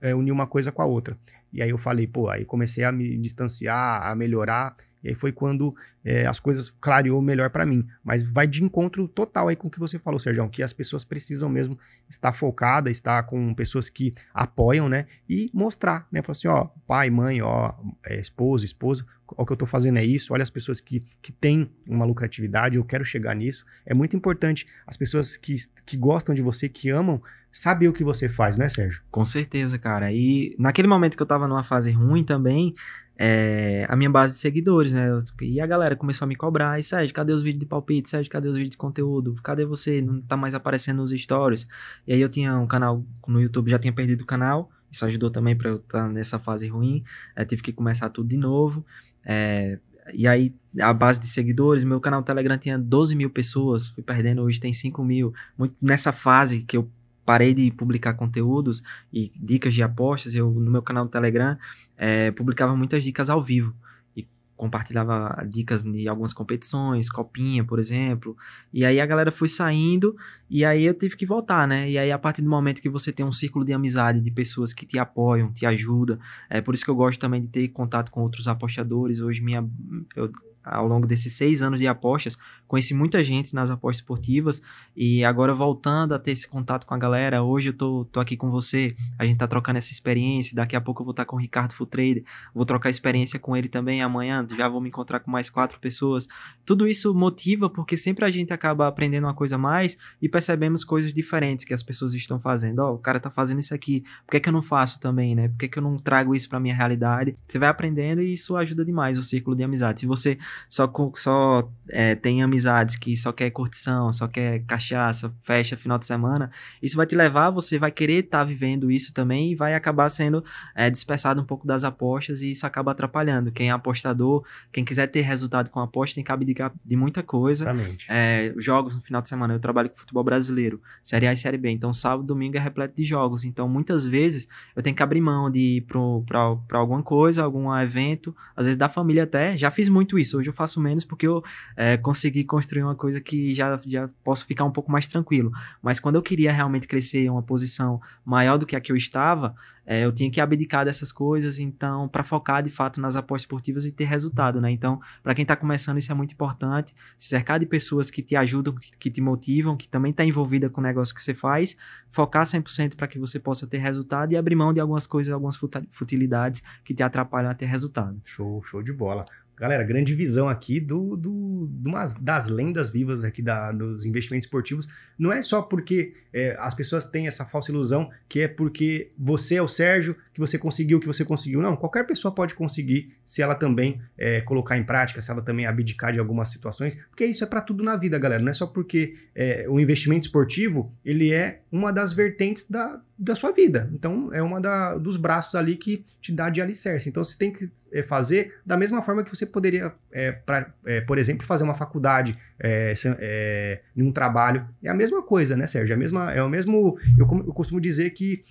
é, uni uma coisa com a outra. E aí eu falei, pô, aí comecei a me distanciar, a melhorar. E aí foi quando é, as coisas clareou melhor para mim. Mas vai de encontro total aí com o que você falou, Sérgio, que as pessoas precisam mesmo estar focadas, estar com pessoas que apoiam, né? E mostrar, né? Falar assim, ó, pai, mãe, ó, é, esposo, esposa, o que eu estou fazendo é isso, olha as pessoas que, que têm uma lucratividade, eu quero chegar nisso. É muito importante as pessoas que, que gostam de você, que amam, saber o que você faz, né, Sérgio? Com certeza, cara. E naquele momento que eu estava numa fase ruim também, é, a minha base de seguidores, né? E a galera começou a me cobrar. E Sérgio, cadê os vídeos de palpite? Sérgio, cadê os vídeos de conteúdo? Cadê você? Não tá mais aparecendo nos stories. E aí eu tinha um canal no YouTube, já tinha perdido o canal. Isso ajudou também para eu estar tá nessa fase ruim. É, tive que começar tudo de novo. É, e aí, a base de seguidores, meu canal Telegram tinha 12 mil pessoas, fui perdendo, hoje tem 5 mil. Muito nessa fase que eu parei de publicar conteúdos e dicas de apostas, eu no meu canal do Telegram é, publicava muitas dicas ao vivo e compartilhava dicas de algumas competições, copinha, por exemplo. E aí a galera foi saindo e aí eu tive que voltar, né? E aí a partir do momento que você tem um círculo de amizade de pessoas que te apoiam, te ajudam, é por isso que eu gosto também de ter contato com outros apostadores. Hoje minha eu, ao longo desses seis anos de apostas, conheci muita gente nas apostas esportivas e agora voltando a ter esse contato com a galera, hoje eu tô, tô aqui com você, a gente tá trocando essa experiência, daqui a pouco eu vou estar tá com o Ricardo Futrader, vou trocar experiência com ele também amanhã, já vou me encontrar com mais quatro pessoas. Tudo isso motiva porque sempre a gente acaba aprendendo uma coisa a mais e percebemos coisas diferentes que as pessoas estão fazendo. Ó, oh, o cara tá fazendo isso aqui, por que, que eu não faço também, né? Por que, que eu não trago isso pra minha realidade? Você vai aprendendo e isso ajuda demais o círculo de amizade. Se você só, só é, tem amizades que só quer curtição, só quer cachaça, festa, final de semana, isso vai te levar, você vai querer estar tá vivendo isso também e vai acabar sendo é, dispersado um pouco das apostas e isso acaba atrapalhando. Quem é apostador, quem quiser ter resultado com aposta, tem que abdicar de muita coisa. Exatamente. É, jogos no final de semana, eu trabalho com futebol brasileiro, Série A e Série B, então sábado domingo é repleto de jogos, então muitas vezes eu tenho que abrir mão de ir para alguma coisa, algum evento, às vezes da família até, já fiz muito isso, hoje eu faço menos porque eu é, consegui construir uma coisa que já, já posso ficar um pouco mais tranquilo. Mas quando eu queria realmente crescer uma posição maior do que a que eu estava, é, eu tinha que abdicar dessas coisas, então, para focar de fato nas apostas esportivas e ter resultado, né? Então, para quem está começando, isso é muito importante. Se cercar de pessoas que te ajudam, que te motivam, que também está envolvida com o negócio que você faz, focar 100% para que você possa ter resultado e abrir mão de algumas coisas, algumas futilidades que te atrapalham a ter resultado. Show, show de bola. Galera, grande visão aqui do, do, do umas, das lendas vivas aqui da, dos investimentos esportivos. Não é só porque é, as pessoas têm essa falsa ilusão que é porque você é o Sérgio, que você conseguiu que você conseguiu. Não, qualquer pessoa pode conseguir se ela também é, colocar em prática, se ela também abdicar de algumas situações, porque isso é para tudo na vida, galera. Não é só porque é, o investimento esportivo ele é uma das vertentes da, da sua vida. Então, é uma da, dos braços ali que te dá de alicerce. Então, você tem que é, fazer da mesma forma que você poderia, é, pra, é, por exemplo, fazer uma faculdade é, é, um trabalho. É a mesma coisa, né, Sérgio? É, a mesma, é o mesmo. Eu, eu costumo dizer que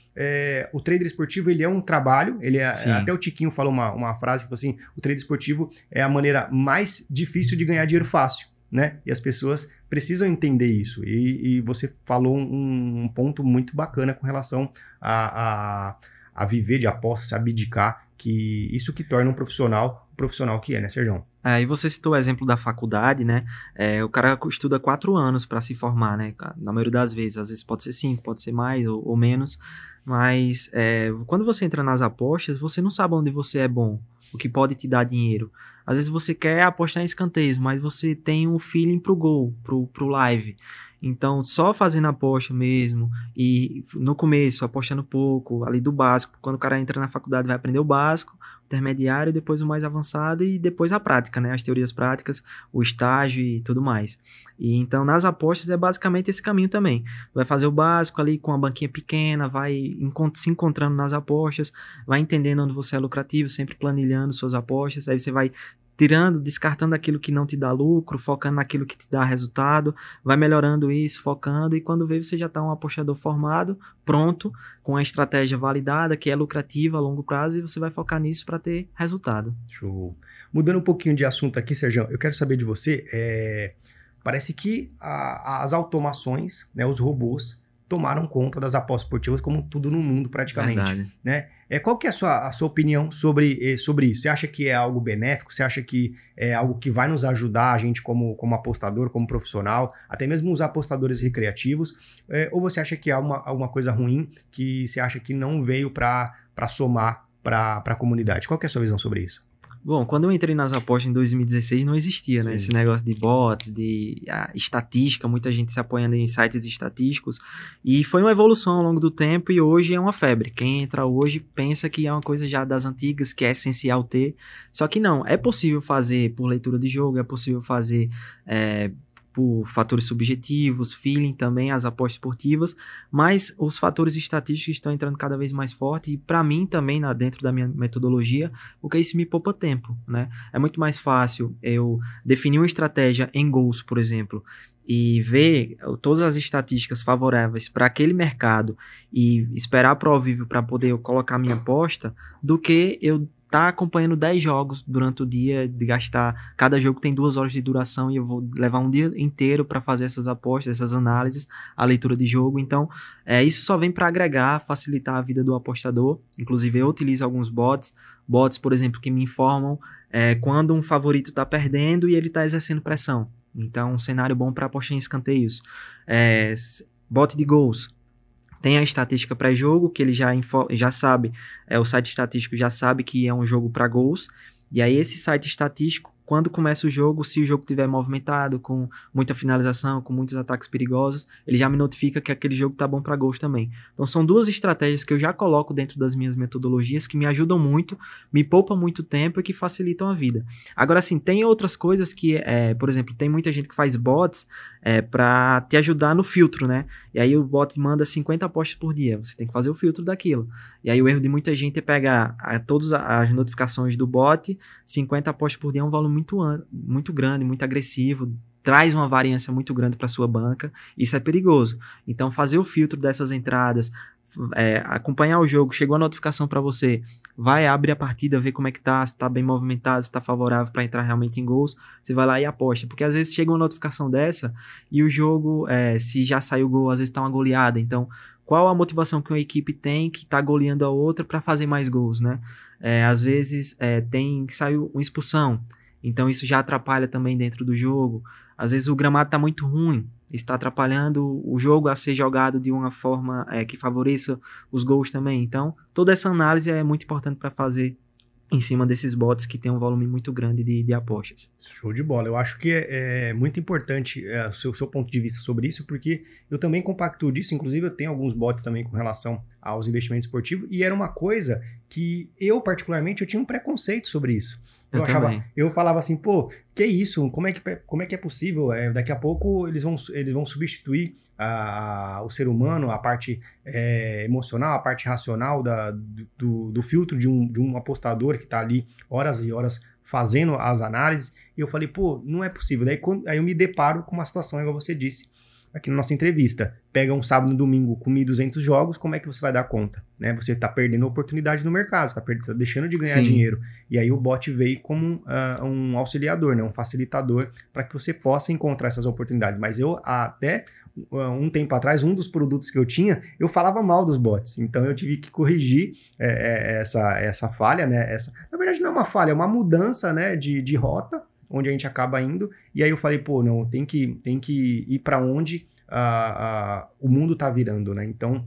o trader esportivo ele é um trabalho. Ele é, até o Tiquinho falou uma, uma frase que assim: o trader esportivo é a maneira mais difícil de ganhar dinheiro fácil né? E as pessoas precisam entender isso. E, e você falou um, um, ponto muito bacana com relação a, a, a viver de apostas, abdicar, que isso que torna um profissional o profissional que é, né, Sérgio? Aí é, você citou o exemplo da faculdade, né? É, o cara estuda quatro anos para se formar, né? Na maioria das vezes, às vezes pode ser cinco, pode ser mais ou, ou menos, mas é, quando você entra nas apostas, você não sabe onde você é bom, o que pode te dar dinheiro. Às vezes você quer apostar em escanteios, mas você tem um feeling pro gol, pro, pro live. Então, só fazendo aposta mesmo, e no começo, apostando pouco, ali do básico, quando o cara entra na faculdade vai aprender o básico, intermediário, depois o mais avançado e depois a prática, né? As teorias práticas, o estágio e tudo mais. E então nas apostas é basicamente esse caminho também. Vai fazer o básico ali com a banquinha pequena, vai se encontrando nas apostas, vai entendendo onde você é lucrativo, sempre planilhando suas apostas, aí você vai tirando, descartando aquilo que não te dá lucro, focando naquilo que te dá resultado, vai melhorando isso, focando, e quando vê você já está um apostador formado, pronto, com a estratégia validada, que é lucrativa a longo prazo, e você vai focar nisso para ter resultado. Show. Mudando um pouquinho de assunto aqui, Sérgio, eu quero saber de você, é... parece que a, as automações, né, os robôs, tomaram conta das apostas esportivas como tudo no mundo praticamente, Verdade. né? É, qual que é a sua, a sua opinião sobre, eh, sobre isso? Você acha que é algo benéfico? Você acha que é algo que vai nos ajudar a gente como, como apostador, como profissional, até mesmo os apostadores recreativos? É, ou você acha que é uma, alguma coisa ruim que você acha que não veio para somar para a comunidade? Qual que é a sua visão sobre isso? Bom, quando eu entrei nas apostas em 2016 não existia, né? Esse negócio de bots, de a, estatística, muita gente se apoiando em sites estatísticos. E foi uma evolução ao longo do tempo e hoje é uma febre. Quem entra hoje pensa que é uma coisa já das antigas, que é essencial ter. Só que não, é possível fazer por leitura de jogo, é possível fazer é, por fatores subjetivos, feeling também, as apostas esportivas, mas os fatores estatísticos estão entrando cada vez mais forte e para mim também, na, dentro da minha metodologia, porque isso me poupa tempo, né? É muito mais fácil eu definir uma estratégia em gols, por exemplo, e ver todas as estatísticas favoráveis para aquele mercado e esperar para o vivo para poder colocar minha aposta, do que eu tá acompanhando 10 jogos durante o dia, de gastar. Cada jogo tem duas horas de duração e eu vou levar um dia inteiro para fazer essas apostas, essas análises, a leitura de jogo. Então, é, isso só vem para agregar, facilitar a vida do apostador. Inclusive, eu utilizo alguns bots, bots, por exemplo, que me informam é, quando um favorito está perdendo e ele está exercendo pressão. Então, um cenário bom para apostar em escanteios. É, bot de gols. Tem a estatística pré-jogo, que ele já, já sabe, é, o site estatístico já sabe que é um jogo para gols. E aí, esse site estatístico quando começa o jogo, se o jogo estiver movimentado, com muita finalização, com muitos ataques perigosos, ele já me notifica que aquele jogo tá bom para gols também. Então são duas estratégias que eu já coloco dentro das minhas metodologias que me ajudam muito, me poupam muito tempo e que facilitam a vida. Agora sim, tem outras coisas que, é, por exemplo, tem muita gente que faz bots é, para te ajudar no filtro, né? E aí o bot manda 50 apostas por dia, você tem que fazer o filtro daquilo. E aí o erro de muita gente é pegar a, todas as notificações do bot, 50 apostas por dia é um volume muito, muito grande, muito agressivo, traz uma variância muito grande para sua banca, isso é perigoso. Então, fazer o filtro dessas entradas, é, acompanhar o jogo, chegou a notificação para você, vai abrir a partida, ver como é que tá, se tá bem movimentado, se tá favorável para entrar realmente em gols, você vai lá e aposta, porque às vezes chega uma notificação dessa e o jogo, é, se já saiu gol, às vezes tá uma goleada, então qual a motivação que uma equipe tem que tá goleando a outra para fazer mais gols, né? É, às vezes é, tem que sair uma expulsão, então isso já atrapalha também dentro do jogo. Às vezes o gramado está muito ruim, está atrapalhando o jogo a ser jogado de uma forma é, que favoreça os gols também. Então toda essa análise é muito importante para fazer em cima desses bots que tem um volume muito grande de, de apostas. Show de bola. Eu acho que é, é muito importante é, o seu, seu, ponto de vista sobre isso, porque eu também compacto disso. Inclusive, eu tenho alguns bots também com relação aos investimentos esportivos, e era uma coisa que eu, particularmente, eu tinha um preconceito sobre isso. Eu, eu achava, eu falava assim, pô, que isso? Como é que, como é, que é possível? É, daqui a pouco eles vão, eles vão substituir a, a, o ser humano, a parte é, emocional, a parte racional da, do, do filtro de um, de um apostador que está ali horas e horas fazendo as análises. E eu falei, pô, não é possível. Daí quando, aí eu me deparo com uma situação, igual você disse, aqui na nossa entrevista. Pega um sábado e um domingo com 1.200 jogos, como é que você vai dar conta? Né? Você está perdendo oportunidade no mercado, está tá deixando de ganhar Sim. dinheiro. E aí o bot veio como uh, um auxiliador, né? um facilitador, para que você possa encontrar essas oportunidades. Mas eu até um tempo atrás, um dos produtos que eu tinha, eu falava mal dos bots. Então eu tive que corrigir é, essa, essa falha, né? Essa, na verdade, não é uma falha, é uma mudança né, de, de rota onde a gente acaba indo. E aí eu falei, pô, não, tem que, tem que ir para onde uh, o mundo tá virando, né? Então,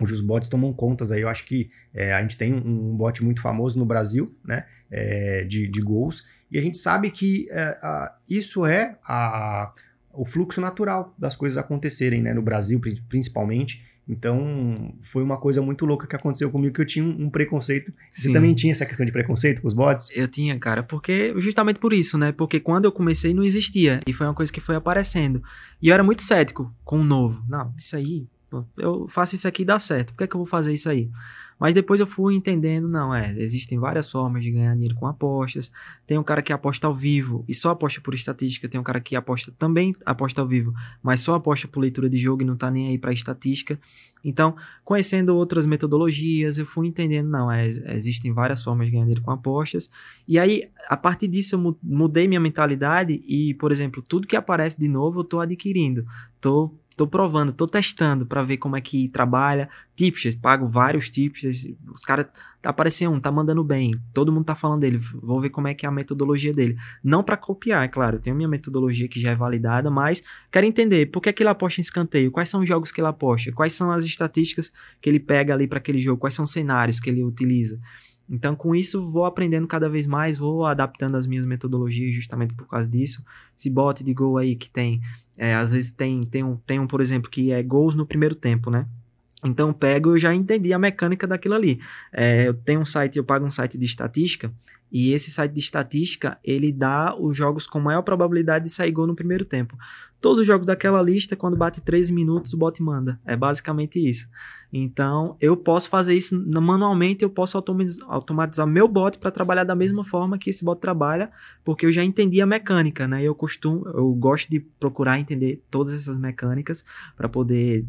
os bots tomam contas aí. Eu acho que é, a gente tem um, um bot muito famoso no Brasil, né? É, de, de gols. E a gente sabe que é, isso é a, o fluxo natural das coisas acontecerem, né? No Brasil, principalmente. Então, foi uma coisa muito louca que aconteceu comigo, que eu tinha um, preconceito. Você Sim. também tinha essa questão de preconceito com os bots? Eu tinha, cara, porque justamente por isso, né? Porque quando eu comecei não existia. E foi uma coisa que foi aparecendo. E eu era muito cético com o novo. Não, isso aí, eu faço isso aqui e dá certo. Por que, é que eu vou fazer isso aí? Mas depois eu fui entendendo, não, é, existem várias formas de ganhar dinheiro com apostas. Tem um cara que aposta ao vivo e só aposta por estatística, tem um cara que aposta também aposta ao vivo, mas só aposta por leitura de jogo e não tá nem aí para estatística. Então, conhecendo outras metodologias, eu fui entendendo, não, é, existem várias formas de ganhar dinheiro com apostas. E aí, a partir disso, eu mudei minha mentalidade e, por exemplo, tudo que aparece de novo eu tô adquirindo. Tô Tô provando, tô testando para ver como é que trabalha. Tipsters, pago vários tipsters. Os caras tá aparecendo um, tá mandando bem. Todo mundo tá falando dele. Vou ver como é que é a metodologia dele. Não para copiar, é claro. Eu tenho minha metodologia que já é validada, mas quero entender por que, é que ele aposta em escanteio, quais são os jogos que ele aposta, quais são as estatísticas que ele pega ali para aquele jogo, quais são os cenários que ele utiliza. Então, com isso, vou aprendendo cada vez mais, vou adaptando as minhas metodologias justamente por causa disso. Esse bot de gol aí que tem, é, às vezes tem, tem, um, tem um, por exemplo, que é gols no primeiro tempo, né? Então, pego, eu já entendi a mecânica daquilo ali. É, eu tenho um site, eu pago um site de estatística, e esse site de estatística, ele dá os jogos com maior probabilidade de sair gol no primeiro tempo. Todos os jogos daquela lista, quando bate 13 minutos, o bot manda. É basicamente isso. Então, eu posso fazer isso manualmente, eu posso automatizar meu bot para trabalhar da mesma forma que esse bot trabalha, porque eu já entendi a mecânica, né? Eu costumo, eu gosto de procurar entender todas essas mecânicas para poder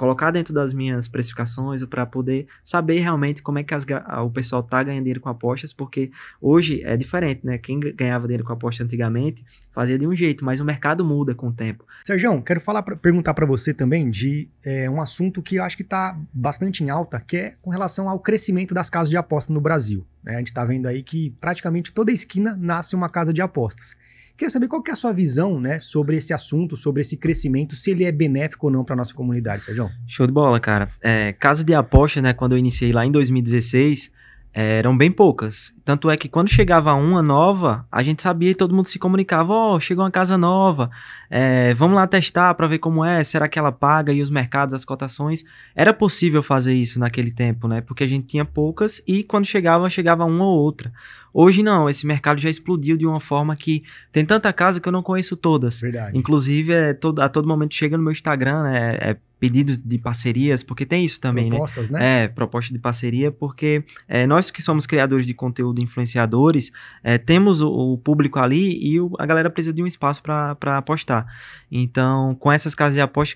colocar dentro das minhas precificações, para poder saber realmente como é que as, o pessoal tá ganhando dinheiro com apostas, porque hoje é diferente, né? Quem ganhava dinheiro com aposta antigamente fazia de um jeito, mas o mercado muda com o tempo. Sérgio, quero falar pra, perguntar para você também de é, um assunto que eu acho que está bastante em alta, que é com relação ao crescimento das casas de aposta no Brasil. Né? A gente está vendo aí que praticamente toda esquina nasce uma casa de apostas. Queria saber qual que é a sua visão, né, sobre esse assunto, sobre esse crescimento, se ele é benéfico ou não para nossa comunidade, Sérgio. Show de bola, cara. É, casa de aposta, né, quando eu iniciei lá em 2016, eram bem poucas. Tanto é que quando chegava uma nova, a gente sabia e todo mundo se comunicava: Ó, oh, chegou uma casa nova, é, vamos lá testar para ver como é, será que ela paga? E os mercados, as cotações. Era possível fazer isso naquele tempo, né? Porque a gente tinha poucas e quando chegava, chegava uma ou outra. Hoje não, esse mercado já explodiu de uma forma que tem tanta casa que eu não conheço todas. Verdade. Inclusive, é, todo, a todo momento chega no meu Instagram, né? É, pedidos de parcerias, porque tem isso também, né? Propostas, né? né? É, proposta de parceria, porque é, nós que somos criadores de conteúdo, influenciadores, é, temos o, o, público ali e o, a galera precisa de um espaço para apostar. Então, com essas casas de aposta,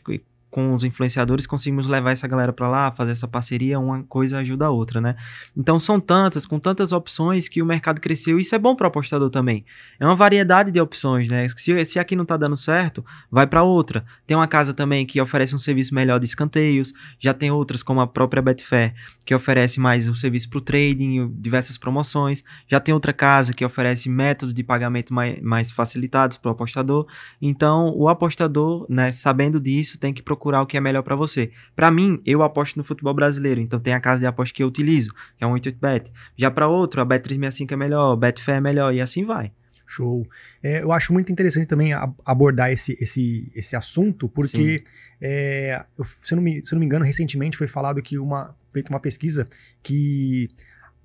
com os influenciadores conseguimos levar essa galera para lá, fazer essa parceria, uma coisa ajuda a outra, né? Então são tantas, com tantas opções que o mercado cresceu. Isso é bom para o apostador também. É uma variedade de opções, né? Se, se aqui não tá dando certo, vai para outra. Tem uma casa também que oferece um serviço melhor de escanteios, já tem outras como a própria Betfair, que oferece mais o serviço para o trading, diversas promoções. Já tem outra casa que oferece métodos de pagamento mais, mais facilitados para o apostador. Então, o apostador, né, sabendo disso, tem que procurar procurar o que é melhor para você. Para mim, eu aposto no futebol brasileiro, então tem a casa de aposta que eu utilizo, que é um 88bet. Já para outro, a Bet365 é melhor, a Betfair é melhor e assim vai. Show. É, eu acho muito interessante também abordar esse, esse, esse assunto, porque, é, eu, se, eu não me, se eu não me engano, recentemente foi falado que uma feita uma pesquisa que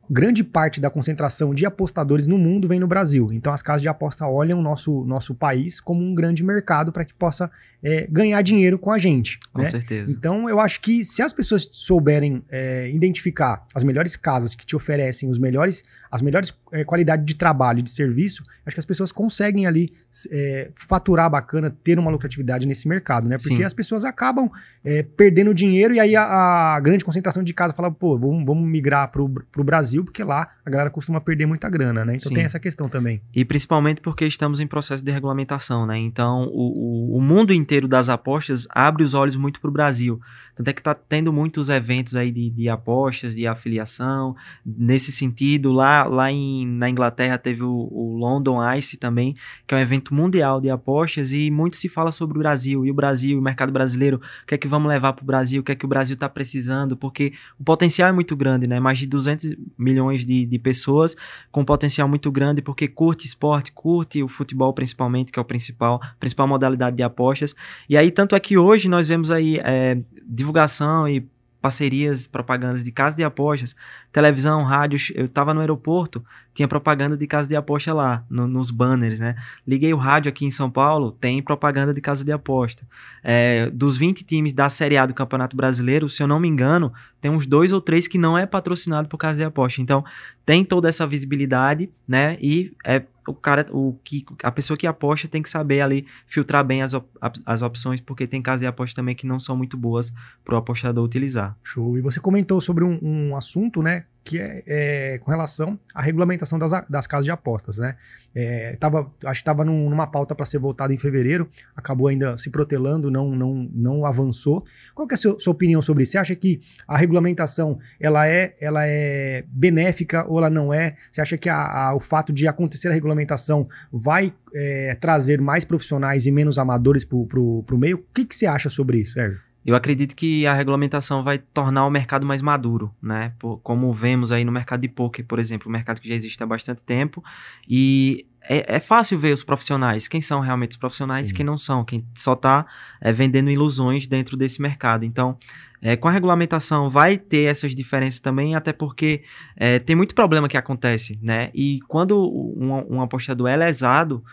grande parte da concentração de apostadores no mundo vem no Brasil. Então as casas de aposta olham o nosso, nosso país como um grande mercado para que possa é, ganhar dinheiro com a gente. Com né? certeza. Então eu acho que se as pessoas souberem é, identificar as melhores casas que te oferecem os melhores, as melhores é, qualidades de trabalho e de serviço, acho que as pessoas conseguem ali é, faturar bacana, ter uma lucratividade nesse mercado, né? Porque Sim. as pessoas acabam é, perdendo dinheiro e aí a, a, grande concentração de casa fala, pô, vamos, vamos migrar para o Brasil porque lá a galera costuma perder muita grana, né? Então Sim. tem essa questão também. E principalmente porque estamos em processo de regulamentação, né? Então o, o, o mundo inteiro das apostas abre os olhos muito para o Brasil. Tanto é que tá tendo muitos eventos aí de, de apostas, de afiliação. Nesse sentido, lá, lá em, na Inglaterra teve o, o London Ice também, que é um evento mundial de apostas, e muito se fala sobre o Brasil, e o Brasil, o mercado brasileiro, o que é que vamos levar para o Brasil, o que é que o Brasil está precisando, porque o potencial é muito grande, né? Mais de 200 milhões de, de pessoas com potencial muito grande, porque curte esporte, curte o futebol principalmente, que é o principal, principal modalidade de apostas. E aí, tanto é que hoje nós vemos aí é, divulgação e parcerias, propagandas de casa de apostas, televisão, rádio. Eu estava no aeroporto, tinha propaganda de casa de aposta lá, no, nos banners, né? Liguei o rádio aqui em São Paulo, tem propaganda de casa de aposta. É, dos 20 times da Série A do Campeonato Brasileiro, se eu não me engano, tem uns dois ou três que não é patrocinado por casa de aposta. Então, tem toda essa visibilidade, né? E é o cara, o que a pessoa que aposta tem que saber ali filtrar bem as, op, as opções, porque tem casas de aposta também que não são muito boas para o apostador utilizar. Show. E você comentou sobre um, um assunto, né? Que é, é, com relação à regulamentação das, das casas de apostas, né? É, tava, acho que estava num, numa pauta para ser votada em fevereiro, acabou ainda se protelando, não, não, não avançou. Qual que é a sua, sua, opinião sobre isso? Você acha que a regulamentação ela é, ela é benéfica ou ela não é? Você acha que a, a, o fato de acontecer a regulamentação vai é, trazer mais profissionais e menos amadores para o meio? O que, que você acha sobre isso, Sérgio? Eu acredito que a regulamentação vai tornar o mercado mais maduro, né? Por, como vemos aí no mercado de poker, por exemplo, um mercado que já existe há bastante tempo. E é, é fácil ver os profissionais, quem são realmente os profissionais e quem não são, quem só está é, vendendo ilusões dentro desse mercado. Então, é, com a regulamentação vai ter essas diferenças também, até porque é, tem muito problema que acontece, né? E quando um, um apostador é lesado,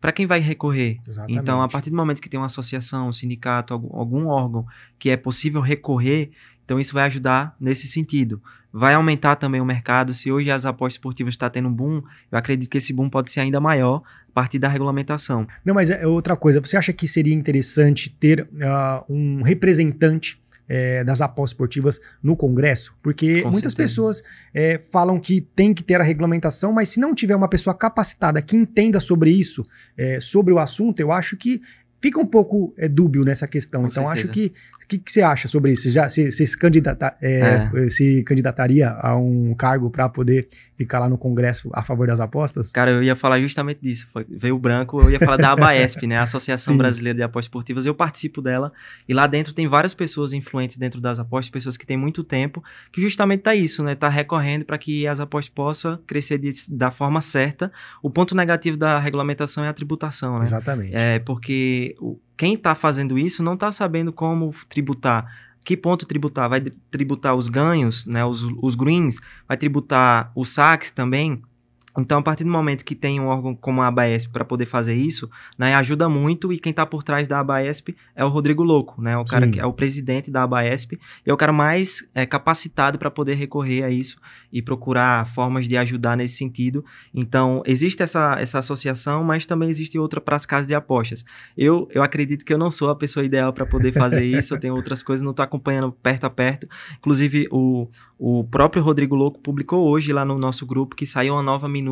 para quem vai recorrer? Exatamente. Então, a partir do momento que tem uma associação, um sindicato, algum, algum órgão que é possível recorrer, então isso vai ajudar nesse sentido. Vai aumentar também o mercado. Se hoje as apostas esportivas estão tá tendo um boom, eu acredito que esse boom pode ser ainda maior a partir da regulamentação. Não, mas é outra coisa. Você acha que seria interessante ter uh, um representante é, das apostas esportivas no Congresso? Porque Com muitas certeza. pessoas é, falam que tem que ter a regulamentação, mas se não tiver uma pessoa capacitada que entenda sobre isso, é, sobre o assunto, eu acho que fica um pouco é, dúbio nessa questão. Com então, certeza. acho que. O que, que você acha sobre isso? Já se, se, se, candidata, é, se candidataria a um cargo para poder ficar lá no Congresso a favor das apostas? Cara, eu ia falar justamente disso. Veio o branco, eu ia falar da ABAESP, né? A Associação Sim. Brasileira de Apostas Esportivas. Eu participo dela e lá dentro tem várias pessoas influentes dentro das apostas, pessoas que têm muito tempo, que justamente tá isso, né? Tá recorrendo para que as apostas possam crescer de, da forma certa. O ponto negativo da regulamentação é a tributação, né? Exatamente. É porque o, quem está fazendo isso não está sabendo como tributar. Que ponto tributar? Vai tributar os ganhos, né, os, os greens, vai tributar os saques também. Então, a partir do momento que tem um órgão como a ABAESP para poder fazer isso, né, ajuda muito. E quem está por trás da ABAESP é o Rodrigo Louco, né, o cara Sim. que é o presidente da ABAESP e é o cara mais é, capacitado para poder recorrer a isso e procurar formas de ajudar nesse sentido. Então, existe essa, essa associação, mas também existe outra para as casas de apostas. Eu, eu acredito que eu não sou a pessoa ideal para poder fazer isso, eu tenho outras coisas, não estou acompanhando perto a perto. Inclusive, o, o próprio Rodrigo Louco publicou hoje lá no nosso grupo que saiu uma nova minuta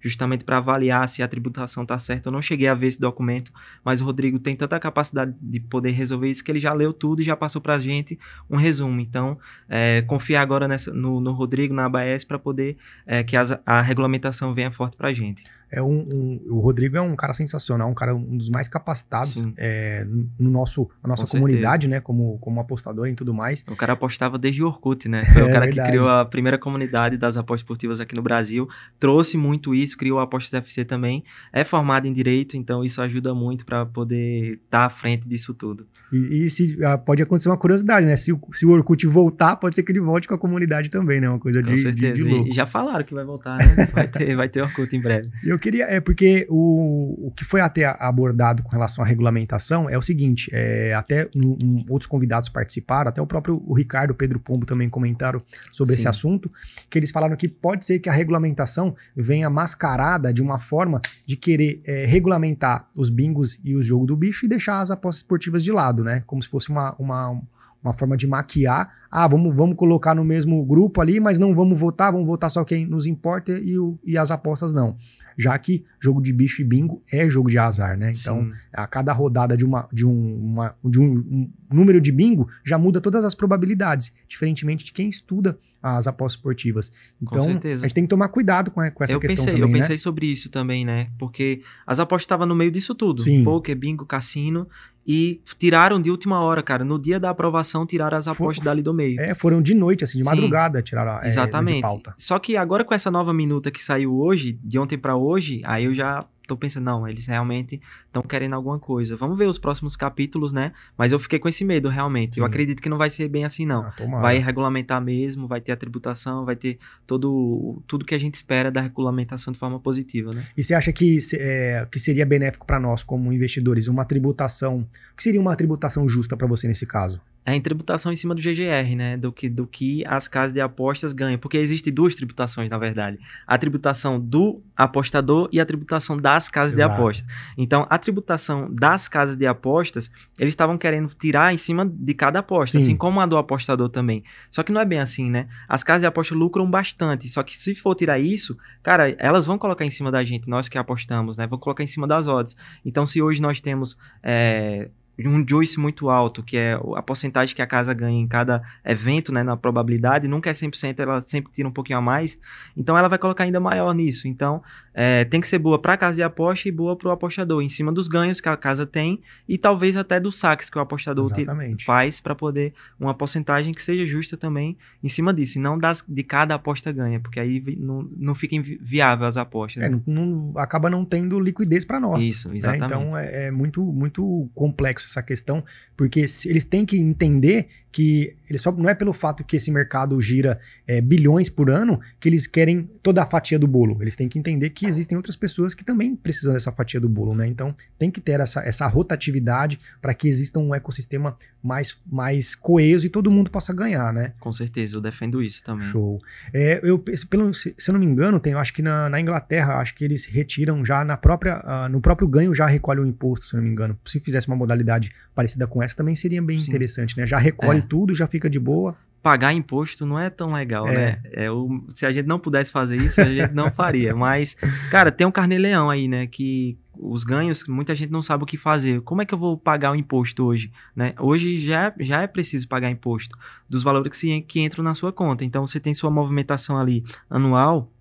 justamente para avaliar se a tributação está certa. Eu não cheguei a ver esse documento, mas o Rodrigo tem tanta capacidade de poder resolver isso que ele já leu tudo e já passou para a gente um resumo. Então, é, confiar agora nessa, no, no Rodrigo, na ABS, para poder é, que as, a regulamentação venha forte para a gente. É um, um, o Rodrigo é um cara sensacional, um cara um dos mais capacitados é, no nosso, na nossa Com comunidade, né? Como, como apostador e tudo mais. O cara apostava desde o Orkut, né? Foi É o cara verdade. que criou a primeira comunidade das apostas esportivas aqui no Brasil, trouxe muito isso, criou a Apostas FC também. É formado em direito, então isso ajuda muito para poder estar à frente disso tudo. E, e se, ah, pode acontecer uma curiosidade, né? Se, o- se o Orkut voltar, pode ser que ele volte com a comunidade também, né? Uma coisa Com de, de, certeza. de louco. E, e já falaram que vai voltar, né? Vai ter, vai ter Orkut em breve. E eu queria, é porque o, o que foi até abordado com relação à regulamentação é o seguinte, é, até um- um- outros convidados participaram, até o próprio o Ricardo, Pedro Pombo também comentaram sobre esse Sim. assunto, que eles falaram que pode ser que a regulamentação venha mascarada de uma forma de querer é, regulamentar os bingos e o jogo do bicho e deixar as apostas esportivas de lado, né? Como se fosse uma, uma, uma forma de maquiar. Ah, vamos, vamos colocar no mesmo grupo ali, mas não vamos votar, vamos votar só quem nos importa e, o, e as apostas não já que jogo de bicho e bingo é jogo de azar, né? Então, Sim. a cada rodada de, uma, de, um, uma- de um, um número de bingo já muda todas as probabilidades, diferentemente de quem estuda as apostas esportivas. Com Então, certeza. a gente tem que tomar cuidado com, com essa eu questão pensei, também, eu né? pensei sobre isso também, né? Porque as apostas estavam no meio disso tudo. Sim. Poker, bingo, cassino. E tiraram de última hora, cara. No dia da aprovação, tiraram as apostas dali do meio. É, foram de noite, assim, de Sim. madrugada, tiraram é, de Exatamente. pauta. Só que agora com essa nova minuta que saiu hoje, de ontem pra hoje, aí eu já tô pensando, não, eles realmente estão querendo alguma coisa. Vamos ver os próximos capítulos, né? Mas eu fiquei com esse medo, realmente. Eu Sim. acredito que não vai ser bem assim, não. Ah. Vai regulamentar mesmo, vai ter a tributação, vai ter todo tudo que a gente espera da regulamentação de forma positiva, né? E você acha que, é, que seria benéfico para nós, como investidores, uma tributação. O que seria uma tributação justa para você nesse caso? É em tributação em cima do GGR, né? Do que, do que as casas de apostas ganham. Porque existem duas tributações, na verdade. A tributação do apostador e a tributação das casas de Exato. apostas. Então, a tributação das casas de apostas, eles estavam querendo tirar em cima de cada aposta, Sim. assim como a do apostador também. Só que não é bem assim, né? As casas de apostas lucram bastante. Só que se for tirar isso, cara, elas vão colocar em cima da gente, nós que apostamos, né? Vão colocar em cima das odds. Então, se hoje nós temos. é, um juice muito alto, que é a porcentagem que a casa ganha em cada evento, né, na probabilidade, nunca é 100%, ela sempre tira um pouquinho a mais, então ela vai colocar ainda maior nisso. Então, é, tem que ser boa para a casa de aposta e boa para o apostador, em cima dos ganhos que a casa tem e talvez até dos saques que o apostador te- faz para poder uma porcentagem que seja justa também em cima disso, e não das, de cada aposta ganha, porque aí não, não fica viável as apostas. É, né? não, não- acaba não tendo liquidez para nós. Isso, né? exatamente. Então é, é muito, muito complexo essa questão, porque se- eles têm que entender que ele só não é pelo fato que esse mercado gira é, bilhões por ano que eles querem toda a fatia do bolo. Eles têm que entender que existem outras pessoas que também precisam dessa fatia do bolo, né? Então tem que ter essa, essa rotatividade para que exista um ecossistema mais, mais coeso e todo mundo possa ganhar, né? Com certeza, eu defendo isso também. Show. É, eu, pelo, se se eu não me engano, tem, eu acho que na, na Inglaterra, acho que eles retiram já na própria, ah, no próprio ganho já recolhe o imposto, se eu não me engano. Se fizesse uma modalidade parecida com essa, também seria bem Sim. interessante, né? Já recolhe tudo, já fica de boa. Pagar imposto não é tão legal, É. né? É, o, se a gente não pudesse fazer isso, a gente não faria. Mas, cara, tem um carnê-leão aí, né? Que os ganhos, muita gente não sabe o que fazer. Como é que eu vou pagar o imposto hoje? Né? Hoje já, já é preciso pagar imposto dos valores que, se- que entram na sua conta. Então, você tem sua movimentação ali anual.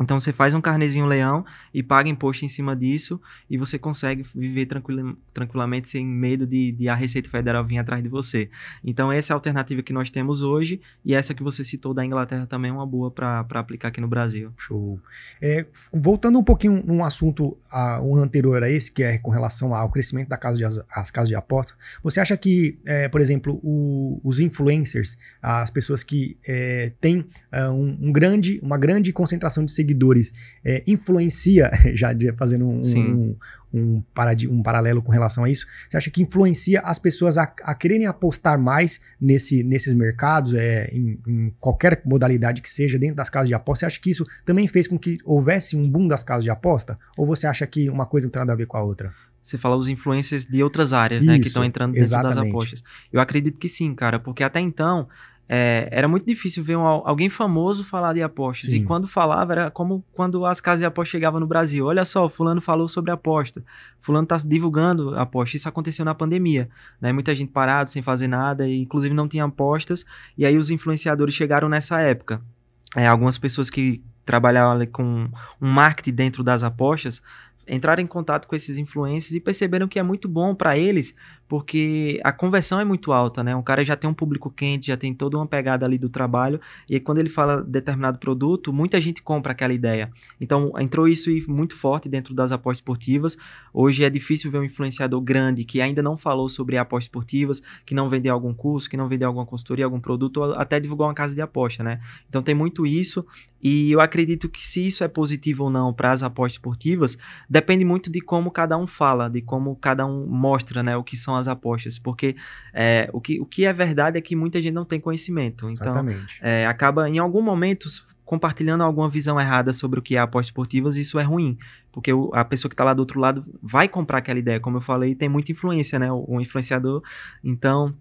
Então, você faz um carnezinho leão e paga imposto em cima disso e você consegue viver tranquila- tranquilamente sem medo de, de a Receita Federal vir atrás de você. Então, essa é a alternativa que nós temos hoje e essa que você citou da Inglaterra também é uma boa para aplicar aqui no Brasil. Show. É, voltando um pouquinho num assunto a, um anterior a esse, que é com relação ao crescimento da casa de, as, as casas de aposta, você acha que, é, por exemplo, o- os influencers, as pessoas que é, têm é, um, um grande, uma grande concentração de seguidores, é, influencia, já fazendo um, um, um, um paralelo com relação a isso, você acha que influencia as pessoas a, a quererem apostar mais nesse, nesses mercados, é, em, em qualquer modalidade que seja, dentro das casas de aposta? Você acha que isso também fez com que houvesse um boom das casas de aposta? Ou você acha que uma coisa não tem nada a ver com a outra? Você fala os influencers de outras áreas, né? Que Isso, estão entrando dentro das exatamente. apostas. Eu acredito que sim, cara, porque até então é, era muito difícil ver um- alguém famoso falar de apostas. Sim. E quando falava, era como quando as casas de apostas chegavam no Brasil. Olha só, fulano falou sobre aposta. Fulano tá divulgando aposta. Isso aconteceu na pandemia, né? Muita gente parada, sem fazer nada, e inclusive não tinha apostas. E aí os influenciadores chegaram nessa época. É, algumas pessoas que trabalhavam com um marketing dentro das apostas entraram em contato com esses influencers e perceberam que é muito bom para eles, porque a conversão é muito alta, né? Um cara já tem um público quente, já tem toda uma pegada ali do trabalho, e quando ele fala determinado produto, muita gente compra aquela ideia. Então, entrou isso muito forte dentro das apostas esportivas. Hoje é difícil ver um influenciador grande que ainda não falou sobre apostas esportivas, que não vendeu algum curso, que não vendeu alguma consultoria, algum produto, ou até divulgou uma casa de aposta, né? Então tem muito isso, e eu acredito que se isso é positivo ou não para as apostas esportivas, depende muito de como cada um fala, de como cada um mostra, né, o que são as apostas, porque é, o, que, o que é verdade é que muita gente não tem conhecimento, então é, acaba em algum momento compartilhando alguma visão errada sobre o que é apostas esportivas, isso é ruim, porque o- a pessoa que está lá do outro lado vai comprar aquela ideia, como eu falei, tem muita influência, né, o, o influenciador, então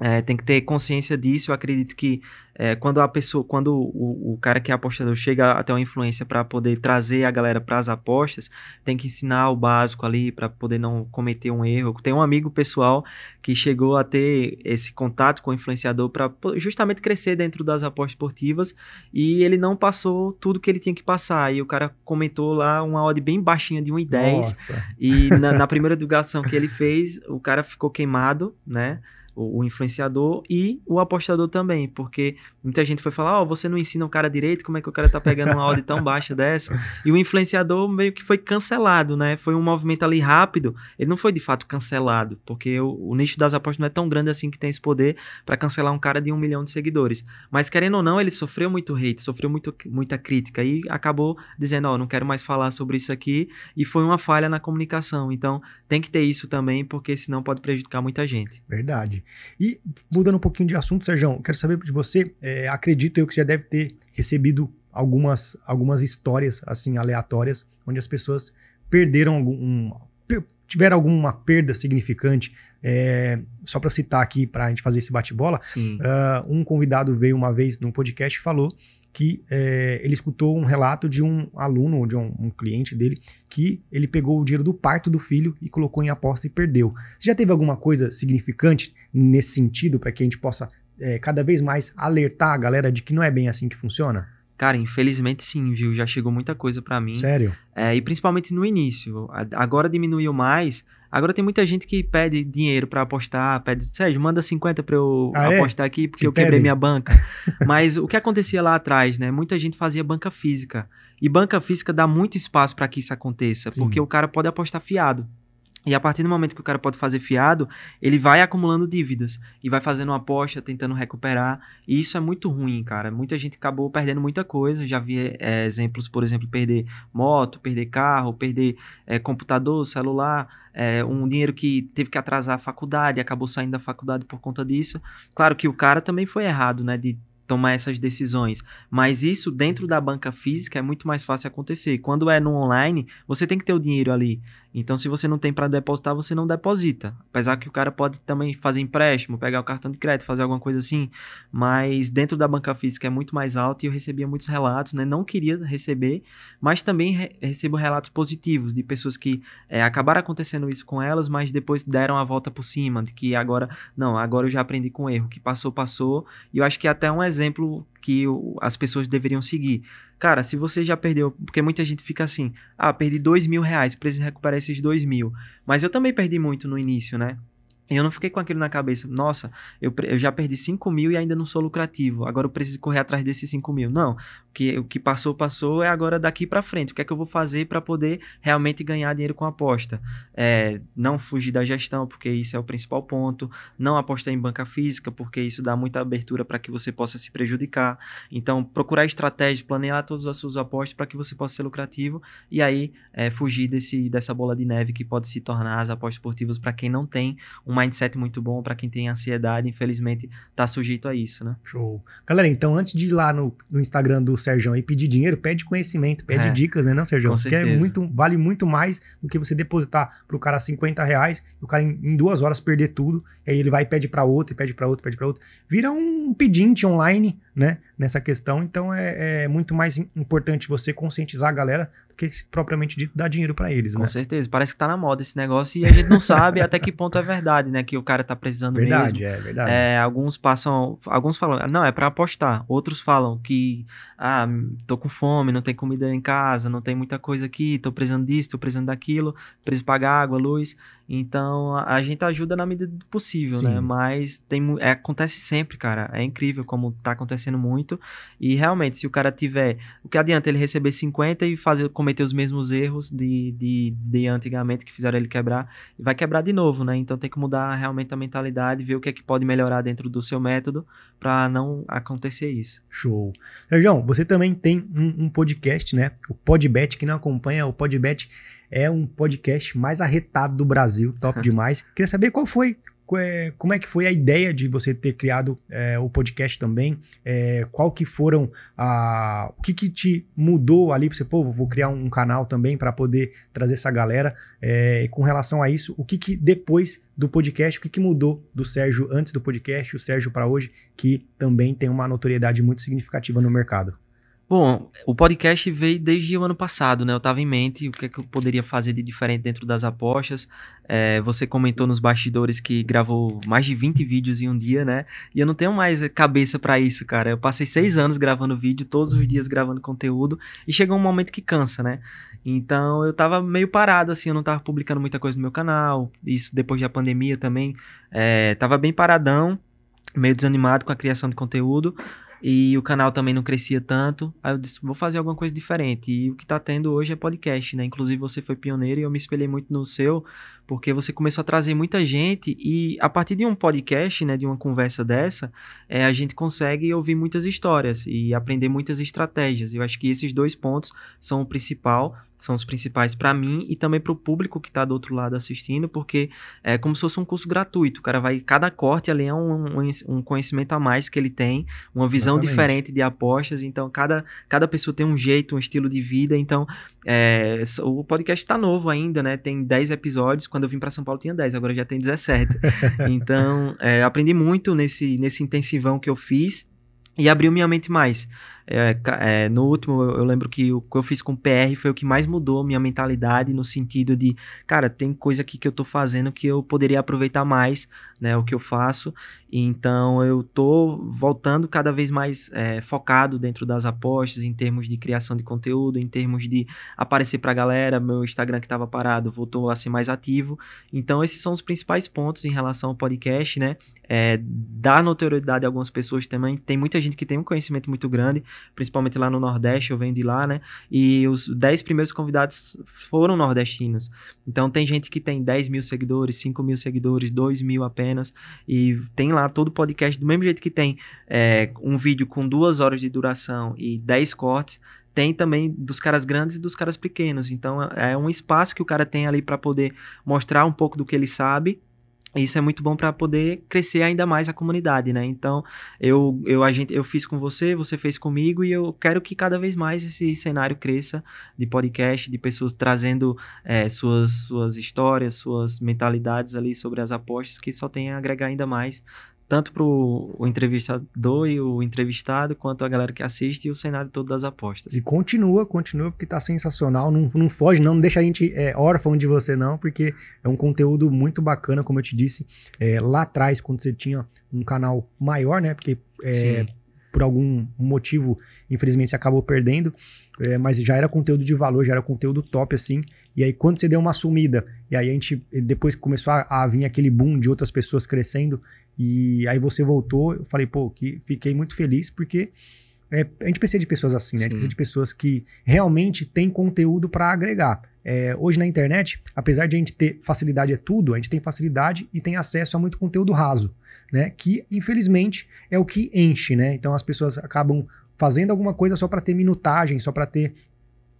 é, tem que ter consciência disso. Eu acredito que é, quando a pessoa, quando o, o cara que é apostador chega até uma influência para poder trazer a galera para as apostas, tem que ensinar o básico ali para poder não cometer um erro. Tem um amigo pessoal que chegou a ter esse contato com o influenciador para justamente crescer dentro das apostas esportivas e ele não passou tudo que ele tinha que passar. E o cara comentou lá uma odd bem baixinha de 1,10 Nossa. e na, na primeira divulgação que ele fez, o cara ficou queimado, né? O, o influenciador e o apostador também, porque muita gente foi falar: Ó, você não ensina o cara direito, como é que o cara tá pegando uma odd tão baixa dessa? E o influenciador meio que foi cancelado, né? Foi um movimento ali rápido, ele não foi de fato cancelado, porque o, o nicho das apostas não é tão grande assim que tem esse poder para cancelar um cara de um milhão de seguidores. Mas querendo ou não, ele sofreu muito hate, sofreu muito, muita crítica e acabou dizendo: Ó, não quero mais falar sobre isso aqui, e foi uma falha na comunicação. Então tem que ter isso também, porque senão pode prejudicar muita gente. Verdade. E mudando um pouquinho de assunto, Sérgio, quero saber de você. é, acredito eu que você já deve ter recebido algumas, algumas histórias assim aleatórias, onde as pessoas perderam algum, um- tiveram alguma perda significante. É, só para citar aqui, para a gente fazer esse bate-bola, ah, um convidado veio uma vez no podcast e falou que é, ele escutou um relato de um aluno, ou de um, um cliente dele, que ele pegou o dinheiro do parto do filho e colocou em aposta e perdeu. Você já teve alguma coisa significante nesse sentido para que a gente possa é, cada vez mais alertar a galera de que não é bem assim que funciona? Cara, infelizmente sim, viu? Já chegou muita coisa pra mim. Sério? É, e principalmente no início. Agora diminuiu mais. Agora tem muita gente que pede dinheiro pra apostar, pede, Sérgio, manda 50 pra eu Ah, é? apostar aqui porque Te eu quebrei pedem? minha banca. Mas o que acontecia lá atrás, né? Muita gente fazia banca física. E banca física dá muito espaço pra que isso aconteça, Sim. porque o cara pode apostar fiado. E a partir do momento que o cara pode fazer fiado, ele vai acumulando dívidas e vai fazendo uma aposta, tentando recuperar. E isso é muito ruim, cara. Muita gente acabou perdendo muita coisa. Já vi é, exemplos, por exemplo, perder moto, perder carro, perder é, computador, celular, é, um dinheiro que teve que atrasar a faculdade, acabou saindo da faculdade por conta disso. Claro que o cara também foi errado, né? De tomar essas decisões. Mas isso dentro da banca física é muito mais fácil acontecer. Quando é no online, você tem que ter o dinheiro ali. Então, se você não tem para depositar, você não deposita. Apesar que o cara pode também fazer empréstimo, pegar o cartão de crédito, fazer alguma coisa assim. Mas dentro da banca física é muito mais alto e eu recebia muitos relatos, né? Não queria receber, mas também re recebo relatos positivos de pessoas que é, acabaram acontecendo isso com elas, mas depois deram a volta por cima, de que agora, não, agora eu já aprendi com erro, que passou, passou. E eu acho que é até um exemplo que as pessoas deveriam seguir. Cara, se você já perdeu, porque muita gente fica assim, ah, perdi dois mil reais, preciso recuperar esses dois mil. Mas eu também perdi muito no início, né? E eu não fiquei com aquilo na cabeça, nossa, eu, eu já perdi 5 mil e ainda não sou lucrativo, agora eu preciso correr atrás desses 5 mil. Não, que, o que passou, passou, é agora daqui para frente. O que é que eu vou fazer para poder realmente ganhar dinheiro com aposta? É, não fugir da gestão, porque isso é o principal ponto. Não apostar em banca física, porque isso dá muita abertura para que você possa se prejudicar. Então, procurar estratégias, planejar todas as suas apostas para que você possa ser lucrativo e aí é, fugir desse, dessa bola de neve que pode se tornar as apostas esportivas para quem não tem uma mindset muito bom para quem tem ansiedade, infelizmente, tá sujeito a isso, né? Show. Galera, então antes de ir lá no, no Instagram do Sérgio e pedir dinheiro, pede conhecimento, pede é, dicas, né, não, Sérgio? Porque é muito, vale muito mais do que você depositar pro cara 50 reais e o cara em, em duas horas perder tudo, e aí ele vai e pede para outro, e pede para outro, pede para outro. Vira um pedinte online, né, nessa questão. Então é, é muito mais importante você conscientizar a galera do que propriamente dito dar dinheiro para eles, Com né? certeza. Parece que tá na moda esse negócio e a gente não sabe até que ponto é verdade, né? Que o cara tá precisando verdade, mesmo. Verdade, é verdade. É, alguns passam, alguns falam, não, é para apostar. Outros falam que, ah, tô com fome, não tem comida em casa, não tem muita coisa aqui, tô precisando disso, tô precisando daquilo, preciso pagar água, luz. Então a, a gente ajuda na medida do possível, né? Sim. né? Mas tem, é, acontece sempre, cara. É incrível como tá acontecendo muito. E realmente, se o cara tiver. O que adianta ele receber 50 e fazer, cometer os mesmos erros de, de, de antigamente que fizeram ele quebrar, e vai quebrar de novo, né? Então tem que mudar realmente a mentalidade, ver o que é que pode melhorar dentro do seu método para não acontecer isso. Show. Sérgio, você também tem um, um podcast, né? O Podbet, que não acompanha o Podbet é um podcast mais arretado do Brasil, top demais. Queria saber qual foi, é, como é que foi a ideia de você ter criado é, o podcast também? É, qual que foram a, o que, que te mudou ali para você, pô, vou criar um canal também para poder trazer essa galera. É, com relação a isso, o que, que depois do podcast, o que, que mudou do Sérgio antes do podcast, o Sérgio para hoje, que também tem uma notoriedade muito significativa no mercado? Bom, o podcast veio desde o ano passado, né? Eu estava em mente o que, é que eu poderia fazer de diferente dentro das apostas. É, você comentou nos bastidores que gravou mais de 20 vídeos em um dia, né? E eu não tenho mais cabeça para isso, cara. Eu passei seis anos gravando vídeo, todos os dias gravando conteúdo, e chegou um momento que cansa, né? Então eu tava meio parado, assim, eu não tava publicando muita coisa no meu canal. Isso depois da pandemia também. É, tava bem paradão, meio desanimado com a criação de conteúdo. E o canal também não crescia tanto. Aí eu disse, vou fazer alguma coisa diferente. E o que tá tendo hoje é podcast, né? Inclusive você foi pioneiro e eu me espelhei muito no seu, porque você começou a trazer muita gente e a partir de um podcast, né, de uma conversa dessa, é, a gente consegue ouvir muitas histórias e aprender muitas estratégias. Eu acho que esses dois pontos são o principal são os principais para mim e também para o público que está do outro lado assistindo, porque é como se fosse um curso gratuito. O cara vai, cada corte ali é um, um, um conhecimento a mais que ele tem, uma visão Exatamente. diferente de apostas. Então, cada, cada pessoa tem um jeito, um estilo de vida. Então, é, o podcast está novo ainda, né? Tem 10 episódios. Quando eu vim para São Paulo tinha 10, agora já tem 17. então, é, aprendi muito nesse, nesse intensivão que eu fiz e abriu minha mente mais. É, é, no último, eu, lembro que o que eu fiz com o PR foi o que mais mudou minha mentalidade no sentido de, cara, tem coisa aqui que eu tô fazendo que eu poderia aproveitar mais, né, o que eu faço. Então eu tô voltando cada vez mais é, focado dentro das apostas, em termos de criação de conteúdo, em termos de aparecer pra galera. Meu Instagram que tava parado voltou a ser mais ativo. Então esses são os principais pontos em relação ao podcast, né? É, dar notoriedade a algumas pessoas também. Tem muita gente que tem um conhecimento muito grande, principalmente lá no Nordeste, eu venho de lá, né? E os 10 primeiros convidados foram nordestinos. Então tem gente que tem 10 mil seguidores, 5 mil seguidores, 2 mil apenas, e tem lá todo o podcast, do mesmo jeito que tem é, um vídeo com duas horas de duração e 10 cortes, tem também dos caras grandes e dos caras pequenos. Então é um espaço que o cara tem ali para poder mostrar um pouco do que ele sabe isso é muito bom para poder crescer ainda mais a comunidade, né? Então, eu, eu, a gente, eu fiz com você, você fez comigo, e eu quero que cada vez mais esse cenário cresça de podcast, de pessoas trazendo é, suas, suas histórias, suas mentalidades ali sobre as apostas, que só tem a agregar ainda mais tanto para o entrevistador e o entrevistado, quanto a galera que assiste e o cenário todo das apostas. E continua, continua, porque tá sensacional. Não, não foge, não, não deixa a gente é, órfão de você, não, porque é um conteúdo muito bacana, como eu te disse, é, lá atrás, quando você tinha um canal maior, né? Porque é, por algum motivo, infelizmente, você acabou perdendo, é, mas já era conteúdo de valor, já era conteúdo top, assim. E aí, quando você deu uma sumida, e aí a gente, depois começou a, a vir aquele boom de outras pessoas crescendo, e aí você voltou, eu falei, pô, que fiquei muito feliz porque é, a gente precisa de pessoas assim, né? A gente precisa de pessoas que realmente têm conteúdo para agregar. É, hoje na internet, apesar de a gente ter facilidade é tudo, a gente tem facilidade e tem acesso a muito conteúdo raso, né? Que infelizmente é o que enche, né? Então as pessoas acabam fazendo alguma coisa só para ter minutagem, só para ter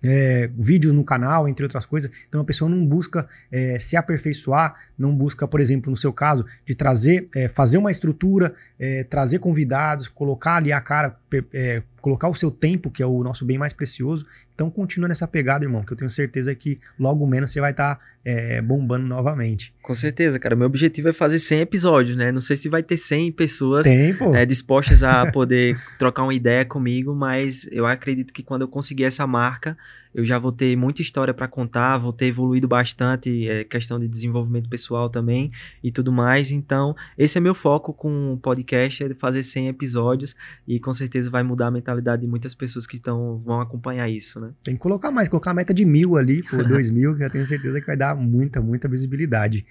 é, vídeos no canal, entre outras coisas. Então a pessoa não busca é, se aperfeiçoar, não busca, por exemplo, no seu caso, de trazer, é, fazer uma estrutura, é, trazer convidados, colocar ali a cara, é, colocar o seu tempo, que é o nosso bem mais precioso. Então continua nessa pegada, irmão, que eu tenho certeza que logo menos você vai estar tá, é, bombando novamente. Com certeza, cara. Meu objetivo é fazer 100 episódios, né? Não sei se vai ter 100 pessoas é, dispostas a poder trocar uma ideia comigo, mas eu acredito que quando eu conseguir essa marca, eu já vou ter muita história para contar, vou ter evoluído bastante, é, questão de desenvolvimento pessoal também e tudo mais. Então, esse é meu foco com o podcast, é fazer 100 episódios e com certeza vai mudar a mentalidade de muitas pessoas que tão, vão acompanhar isso, né? Tem que colocar mais, colocar a meta de mil ali, por dois mil, que eu tenho certeza que vai dar muita, muita visibilidade.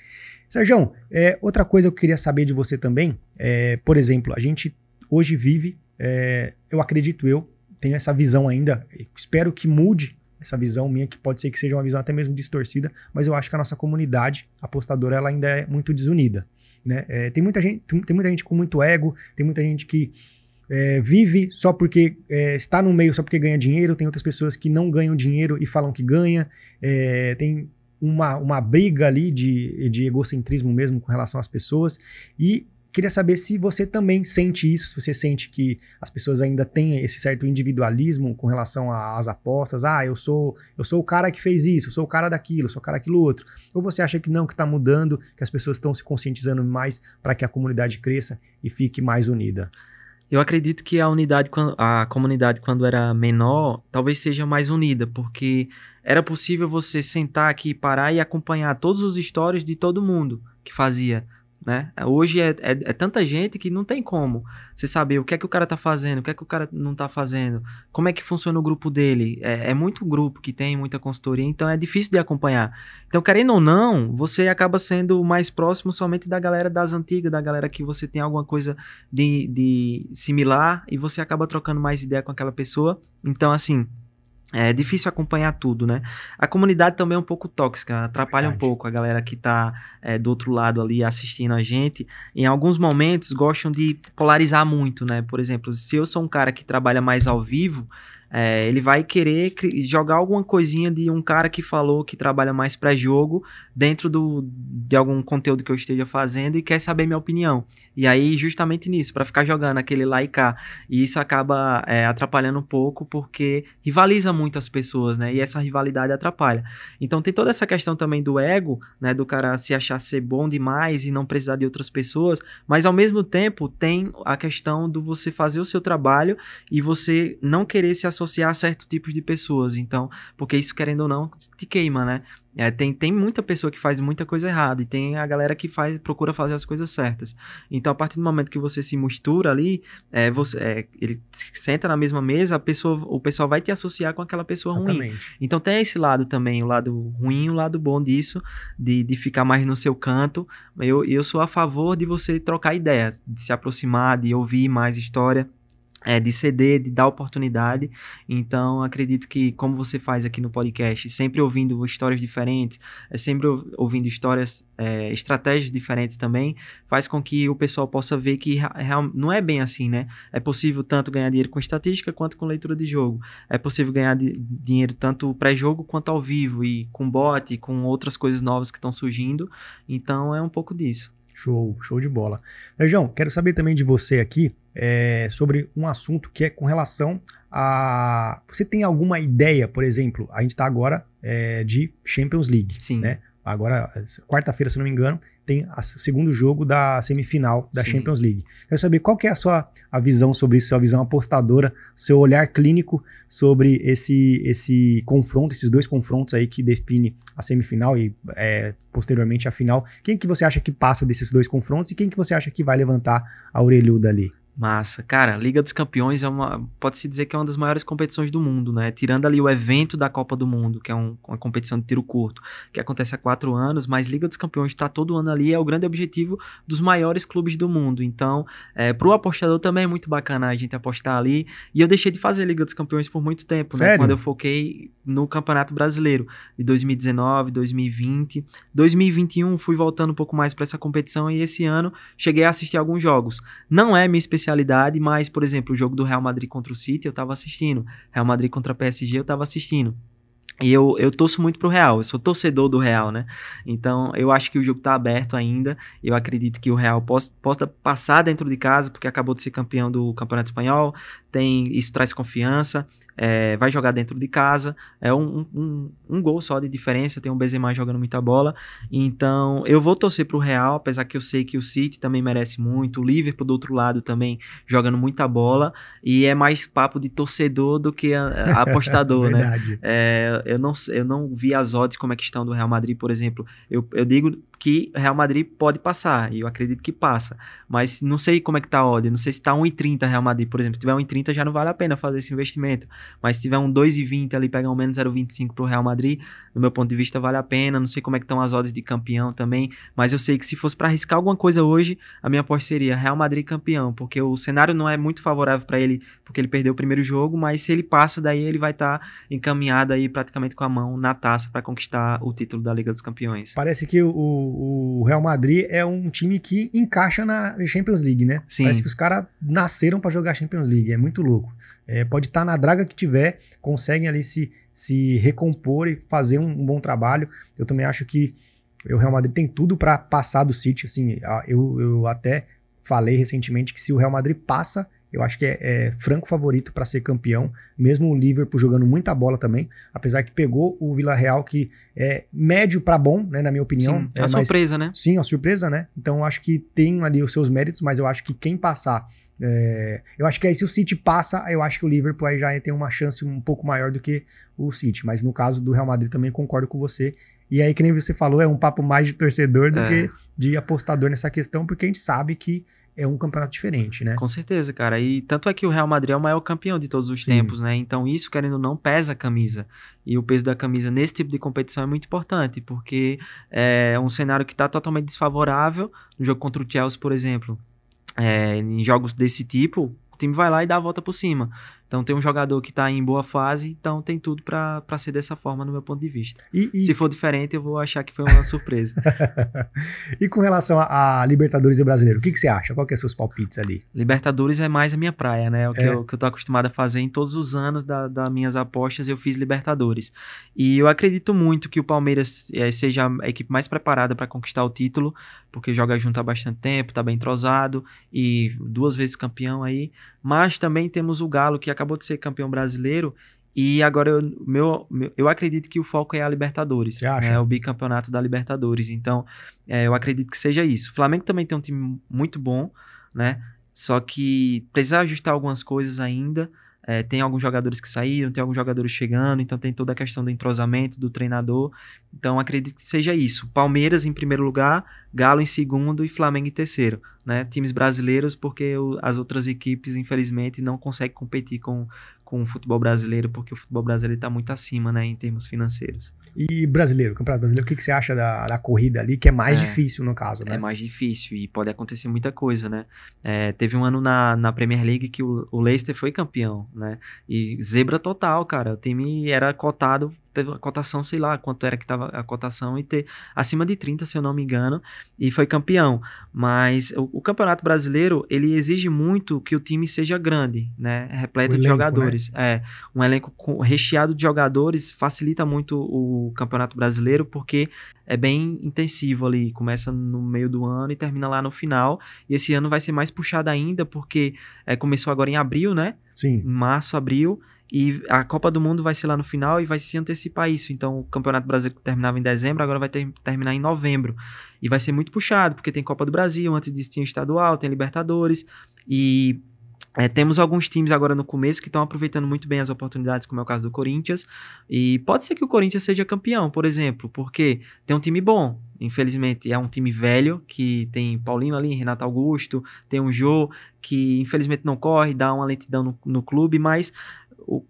Sérgio, é, outra coisa que eu queria saber de você também, é, por exemplo, a gente hoje vive, é, eu acredito eu, tenho essa visão ainda, espero que mude essa visão minha, que pode ser que seja uma visão até mesmo distorcida, mas eu acho que a nossa comunidade apostadora ela ainda é muito desunida. Né? É, tem, muita gente, tem muita gente com muito ego, tem muita gente que é, vive só porque é, está no meio, só porque ganha dinheiro, tem outras pessoas que não ganham dinheiro e falam que ganha, é, tem uma, uma briga ali de, de egocentrismo mesmo com relação às pessoas, e Queria saber se você também sente isso, se você sente que as pessoas ainda têm esse certo individualismo com relação às apostas. Ah, eu sou eu sou o cara que fez isso, eu sou o cara daquilo, eu sou o cara daquilo outro. Ou você acha que não, que está mudando, que as pessoas estão se conscientizando mais para que a comunidade cresça e fique mais unida? Eu acredito que a unidade, a comunidade quando era menor, talvez seja mais unida, porque era possível você sentar aqui, parar e acompanhar todos os stories de todo mundo que fazia né? Hoje é, é, é, tanta gente que não tem como você saber o que é que o cara tá fazendo, o que é que o cara não tá fazendo, como é que funciona o grupo dele. É, é muito grupo que tem muita consultoria, então é difícil de acompanhar. Então, querendo ou não, você acaba sendo mais próximo somente da galera das antigas, da galera que você tem alguma coisa de, de similar e você acaba trocando mais ideia com aquela pessoa. Então, assim, é difícil acompanhar tudo, né? A comunidade também é um pouco tóxica, atrapalha Verdade. um pouco a galera que tá é, do outro lado ali assistindo a gente. Em alguns momentos gostam de polarizar muito, né? Por exemplo, se eu sou um cara que trabalha mais ao vivo, é, ele vai querer jogar alguma coisinha de um cara que falou que trabalha mais para jogo dentro do, de algum conteúdo que eu esteja fazendo e quer saber minha opinião. E aí, justamente nisso, para ficar jogando aquele lá e cá. E isso acaba é, atrapalhando um pouco porque rivaliza muito as pessoas, né? E essa rivalidade atrapalha. Então tem toda essa questão também do ego, né? Do cara se achar ser bom demais e não precisar de outras pessoas, mas ao mesmo tempo tem a questão do você fazer o seu trabalho e você não querer se associar a certo tipos de pessoas. Então, porque isso, querendo ou não, te queima, né? É, tem, tem muita pessoa que faz muita coisa errada e tem a galera que faz, procura fazer as coisas certas. Então, a partir do momento que você se mistura ali, é, você, é, ele senta na mesma mesa, a pessoa, o pessoal vai te associar com aquela pessoa Exatamente. ruim. Então, tem esse lado também, o lado ruim e o lado bom disso, de, de ficar mais no seu canto. Eu, eu sou a favor de você trocar ideias, de se aproximar, de ouvir mais história é, de ceder, de dar oportunidade. Então, acredito que, como você faz aqui no podcast, sempre ouvindo histórias diferentes, é sempre ouvindo histórias, é, estratégias diferentes também, faz com que o pessoal possa ver que real, não é bem assim, né? É possível tanto ganhar dinheiro com estatística quanto com leitura de jogo. É possível ganhar dinheiro tanto pré-jogo quanto ao vivo, e com bot, e com outras coisas novas que estão surgindo. Então, é um pouco disso. Show, show de bola. Sérgio, quero saber também de você aqui é, sobre um assunto que é com relação a. Você tem alguma ideia, por exemplo, a gente está agora é, de Champions League. Sim. Né? Agora, quarta-feira, se não me engano, tem o segundo jogo da semifinal da Sim. Champions League. Quero saber qual que é a sua a visão sobre isso, sua visão apostadora, seu olhar clínico sobre esse, esse confronto, esses dois confrontos aí que define a semifinal e é, posteriormente a final. Quem que você acha que passa desses dois confrontos e quem que você acha que vai levantar a orelhuda ali? Massa. Cara, Liga dos Campeões é uma. Pode-se dizer que é uma das maiores competições do mundo, né? Tirando ali o evento da Copa do Mundo, que é um, uma competição de tiro curto, que acontece há quatro anos, mas Liga dos Campeões está todo ano ali, é o grande objetivo dos maiores clubes do mundo. Então, é, pro apostador também é muito bacana a gente apostar ali. E eu deixei de fazer Liga dos Campeões por muito tempo, né? Sério? Quando eu foquei no Campeonato Brasileiro de 2019, 2020. 2021 fui voltando um pouco mais para essa competição e esse ano cheguei a assistir alguns jogos. Não é minha especialidade mas, por exemplo, o jogo do Real Madrid contra o City eu tava assistindo. Real Madrid contra a PSG eu tava assistindo. E eu, eu torço muito pro Real, eu sou torcedor do Real, né? Então eu acho que o jogo tá aberto ainda. Eu acredito que o Real possa, possa passar dentro de casa, porque acabou de ser campeão do Campeonato Espanhol. Tem, isso traz confiança é, vai jogar dentro de casa, é um, um, um, gol só de diferença, tem um Benzema jogando muita bola, então eu vou torcer pro Real, apesar que eu sei que o City também merece muito, o Liverpool do outro lado também jogando muita bola, e é mais papo de torcedor do que a, a apostador, né? É, eu, não, eu não vi as odds como é que estão do Real Madrid, por exemplo, eu, eu digo que Real Madrid pode passar, e eu acredito que passa. Mas não sei como é que tá a odd, não sei se tá 1,30 Real Madrid, por exemplo. Se tiver 1,30 já não vale a pena fazer esse investimento. Mas se tiver um 2,20 ali, pegar um menos 0,25 pro Real Madrid, no meu ponto de vista vale a pena. Não sei como é que estão as odds de campeão também, mas eu sei que se fosse para arriscar alguma coisa hoje, a minha aposta seria Real Madrid campeão, porque o cenário não é muito favorável para ele, porque ele perdeu o primeiro jogo, mas se ele passa, daí ele vai estar tá encaminhado aí praticamente com a mão na taça para conquistar o título da Liga dos Campeões. Parece que o o Real Madrid é um time que encaixa na Champions League, né? Sim. Parece que os caras nasceram para jogar Champions League, é muito louco. É, pode estar tá na draga que tiver, conseguem ali se, se recompor e fazer um, um bom trabalho. Eu também acho que o Real Madrid tem tudo para passar do City. Assim, eu, eu até falei recentemente que se o Real Madrid passa, eu acho que é, é franco favorito para ser campeão, mesmo o Liverpool jogando muita bola também, apesar que pegou o Vila Real que é médio para bom, né, na minha opinião. Sim, é, uma surpresa, né? Sim, uma surpresa, né? Então eu acho que tem ali os seus méritos, mas eu acho que quem passar é, eu acho que aí se o City passa, eu acho que o Liverpool aí já tem uma chance um pouco maior do que o City. Mas no caso do Real Madrid também concordo com você. E aí, que nem você falou, é um papo mais de torcedor do é. que de apostador nessa questão, porque a gente sabe que é um campeonato diferente, né? Com certeza, cara. E tanto é que o Real Madrid é o maior campeão de todos os Sim. tempos, né? Então isso, querendo ou não, pesa a camisa. E o peso da camisa nesse tipo de competição é muito importante, porque é um cenário que está totalmente desfavorável. No jogo contra o Chelsea, por exemplo, é, em jogos desse tipo, o time vai lá e dá a volta por cima. Então tem um jogador que está em boa fase, então tem tudo para ser dessa forma no meu ponto de vista. E, e... Se for diferente, eu vou achar que foi uma surpresa. e com relação a, a, Libertadores e Brasileiro, o que, que você acha? Qual que é os seus palpites ali? Libertadores é mais a minha praia, né? O que, é. eu, que eu tô acostumado a fazer em todos os anos das da minhas apostas, eu fiz Libertadores. E eu acredito muito que o Palmeiras é, seja a equipe mais preparada para conquistar o título, porque joga junto há bastante tempo, tá bem entrosado e duas vezes campeão aí. Mas também temos o Galo, que acabou de ser campeão brasileiro. E agora eu, meu, meu, eu acredito que o foco é a Libertadores. Você acha? É o bicampeonato da Libertadores. Então, é, eu acredito que seja isso. O Flamengo também tem um time muito bom, né? Só que precisa ajustar algumas coisas ainda. É, tem alguns jogadores que saíram, tem alguns jogadores chegando, então tem toda a questão do entrosamento do treinador. Então acredito que seja isso. Palmeiras em primeiro lugar, Galo em segundo e Flamengo em terceiro. Né? Times brasileiros, porque o, as outras equipes, infelizmente, não conseguem competir com, com o futebol brasileiro, porque o futebol brasileiro está muito acima né, em termos financeiros. E brasileiro, Campeonato Brasileiro, o que, que você acha da, da corrida ali, que é mais é, difícil no caso, né? É mais difícil e pode acontecer muita coisa, né? É, teve um ano na, na Premier League que o, o Leicester foi campeão, né? E zebra total, cara. O time era cotado ter a cotação, sei lá quanto era que tava a cotação, e ter acima de 30, se eu não me engano, e foi campeão. Mas o, o Campeonato Brasileiro, ele exige muito que o time seja grande, né? Repleto de jogadores. Né? É, um elenco com, recheado de jogadores facilita muito o Campeonato Brasileiro, porque é bem intensivo ali, começa no meio do ano e termina lá no final. E esse ano vai ser mais puxado ainda, porque é, começou agora em abril, né? Sim. Em março, abril. E a Copa do Mundo vai ser lá no final e vai se antecipar isso. Então, o Campeonato Brasileiro que terminava em dezembro, agora vai ter, terminar em novembro. E vai ser muito puxado, porque tem Copa do Brasil, antes disso tinha estadual, tem Libertadores. E é, temos alguns times agora no começo que estão aproveitando muito bem as oportunidades, como é o caso do Corinthians. E pode ser que o Corinthians seja campeão, por exemplo, porque tem um time bom. Infelizmente, é um time velho, que tem Paulinho ali, Renato Augusto, tem um Jô, que infelizmente não corre, dá uma lentidão no, no clube, mas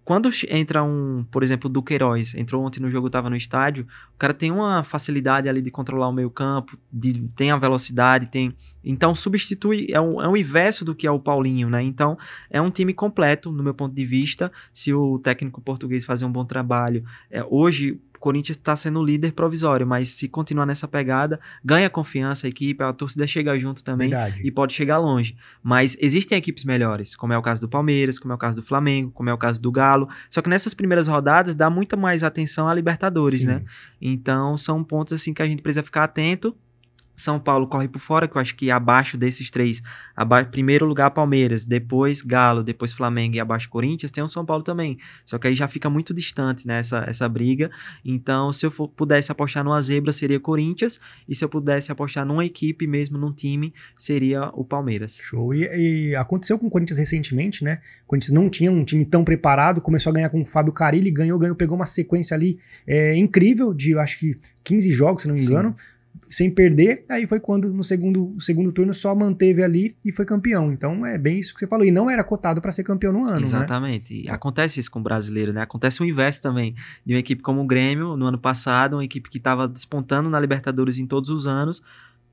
quando entra um, por exemplo, o Duqueiroz, entrou ontem no jogo, estava no estádio, o cara tem uma facilidade ali de controlar o meio campo, de, tem a velocidade, tem... Então, substitui, é um, é um inverso do que é o Paulinho, né? Então, é um time completo, no meu ponto de vista, se o técnico português fazer um bom trabalho. É, hoje, Corinthians está sendo líder provisório, mas se continuar nessa pegada, ganha confiança a equipe, a torcida chega junto também Verdade. e pode chegar longe. Mas existem equipes melhores, como é o caso do Palmeiras, como é o caso do Flamengo, como é o caso do Galo. Só que nessas primeiras rodadas dá muita mais atenção a Libertadores, Sim. né? Então são pontos assim que a gente precisa ficar atento são Paulo corre por fora, que eu acho que abaixo desses três, aba primeiro lugar Palmeiras, depois Galo, depois Flamengo e abaixo Corinthians, tem o São Paulo também. Só que aí já fica muito distante né, essa, essa briga. Então, se eu for, pudesse apostar numa zebra, seria Corinthians, e se eu pudesse apostar numa equipe mesmo, num time, seria o Palmeiras. Show. E, e aconteceu com o Corinthians recentemente, né? O Corinthians não tinha um time tão preparado, começou a ganhar com o Fábio Carilli, ganhou, ganhou, pegou uma sequência ali é, incrível de, acho que 15 jogos, se não me engano. Sim sem perder. Aí foi quando no segundo, segundo turno só manteve ali e foi campeão. Então é bem isso que você falou. E não era cotado para ser campeão no ano. Né? Exatamente. Né? Acontece isso com o brasileiro, né? Acontece o inverso também. De uma equipe como o Grêmio, no ano passado, uma equipe que estava despontando na Libertadores em todos os anos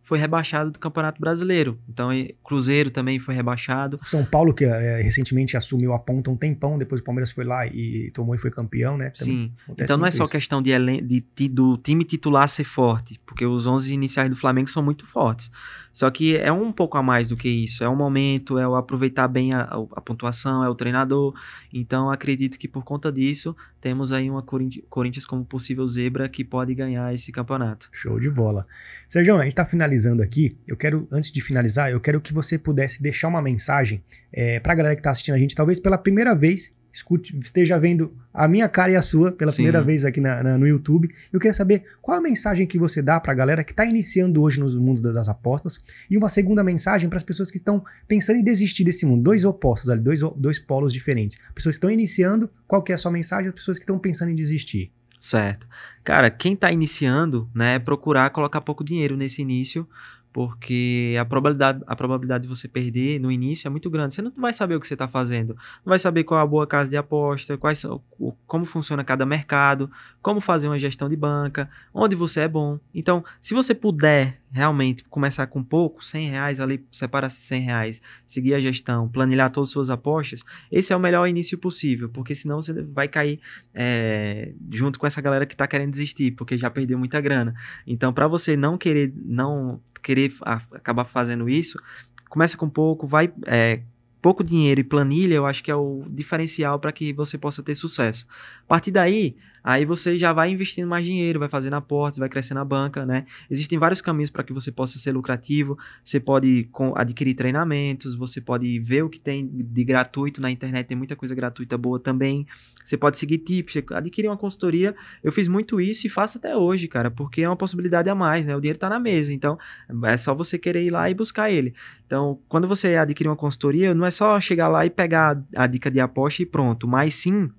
foi rebaixado do Campeonato Brasileiro. Então, Cruzeiro também foi rebaixado. São Paulo, que é, recentemente assumiu a ponta um tempão, depois o Palmeiras foi lá e tomou e foi campeão, né? Também Sim. Então não é só isso. questão de, de, de, do time titular ser forte, porque os 11 iniciais do Flamengo são muito fortes. Só que é um pouco a mais do que isso. É o momento, é o aproveitar bem a, a pontuação, é o treinador. Então, acredito que por conta disso, temos aí uma Corinthians como possível zebra que pode ganhar esse campeonato. Show de bola. Sérgio, a gente está finalizando aqui. Eu quero, antes de finalizar, eu quero que você pudesse deixar uma mensagem é, para a galera que está assistindo a gente, talvez pela primeira vez escute, esteja vendo a minha cara e a sua pela Sim. primeira vez aqui na, na, no YouTube. Eu queria saber qual a mensagem que você dá para a galera que está iniciando hoje no mundo das apostas e uma segunda mensagem para as pessoas que estão pensando em desistir desse mundo. Dois opostos ali, dois, dois polos diferentes. Pessoas que estão iniciando, qual que é a sua mensagem? As pessoas que estão pensando em desistir. Certo. Cara, quem está iniciando, né, é procurar colocar pouco dinheiro nesse início, porque a probabilidade, a probabilidade de você perder no início é muito grande. Você não vai saber o que você está fazendo, não vai saber qual é a boa casa de aposta, quais são, como funciona cada mercado, como fazer uma gestão de banca, onde você é bom. Então, se você puder realmente começar com pouco, 100 reais ali, separa 100 reais, seguir a gestão, planilhar todas as suas apostas, esse é o melhor início possível, porque senão você vai cair é, junto com essa galera que está querendo desistir, porque já perdeu muita grana. Então, para você não querer, não querer acabar fazendo isso, começa com pouco, vai é, pouco dinheiro e planilha, eu acho que é o diferencial para que você possa ter sucesso. A partir daí, Aí você já vai investindo mais dinheiro, vai fazendo aportes, vai crescendo a banca, né? Existem vários caminhos para que você possa ser lucrativo. Você pode adquirir treinamentos, você pode ver o que tem de gratuito na internet, tem muita coisa gratuita boa também. Você pode seguir tips, adquirir uma consultoria. Eu fiz muito isso e faço até hoje, cara, porque é uma possibilidade a mais, né? O dinheiro está na mesa, então é só você querer ir lá e buscar ele. Então, quando você adquirir uma consultoria, não é só chegar lá e pegar a dica de aposta e pronto, mas sim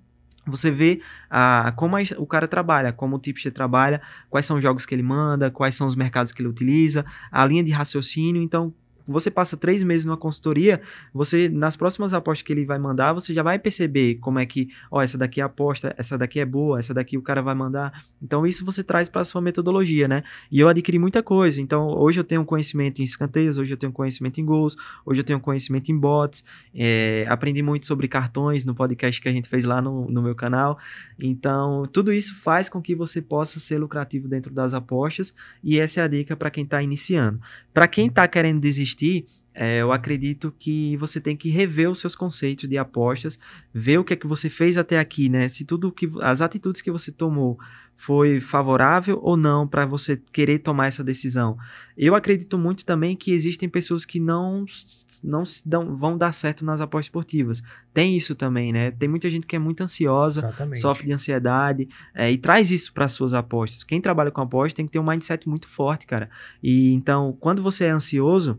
você vê ah, como a, o cara trabalha, como o tipster trabalha, quais são os jogos que ele manda, quais são os mercados que ele utiliza, a linha de raciocínio. Então, você passa três meses numa consultoria, você, nas próximas apostas que ele vai mandar, você já vai perceber como é que, ó, essa daqui é aposta, essa daqui é boa, essa daqui o cara vai mandar. Então, isso você traz para sua metodologia, né? E eu adquiri muita coisa. Então, hoje eu tenho conhecimento em escanteios, hoje eu tenho conhecimento em gols, hoje eu tenho conhecimento em bots, é, aprendi muito sobre cartões no podcast que a gente fez lá no, no meu canal. Então, tudo isso faz com que você possa ser lucrativo dentro das apostas e essa é a dica para quem está iniciando. Para quem está querendo desistir, é, eu acredito que você tem que rever os seus conceitos de apostas, ver o que é que você fez até aqui, né? Se tudo que as atitudes que você tomou foi favorável ou não para você querer tomar essa decisão. Eu acredito muito também que existem pessoas que não não dão, vão dar certo nas apostas esportivas. Tem isso também, né? Tem muita gente que é muito ansiosa, Exatamente. sofre de ansiedade é, e traz isso para suas apostas. Quem trabalha com apostas tem que ter um mindset muito forte, cara. E então, quando você é ansioso,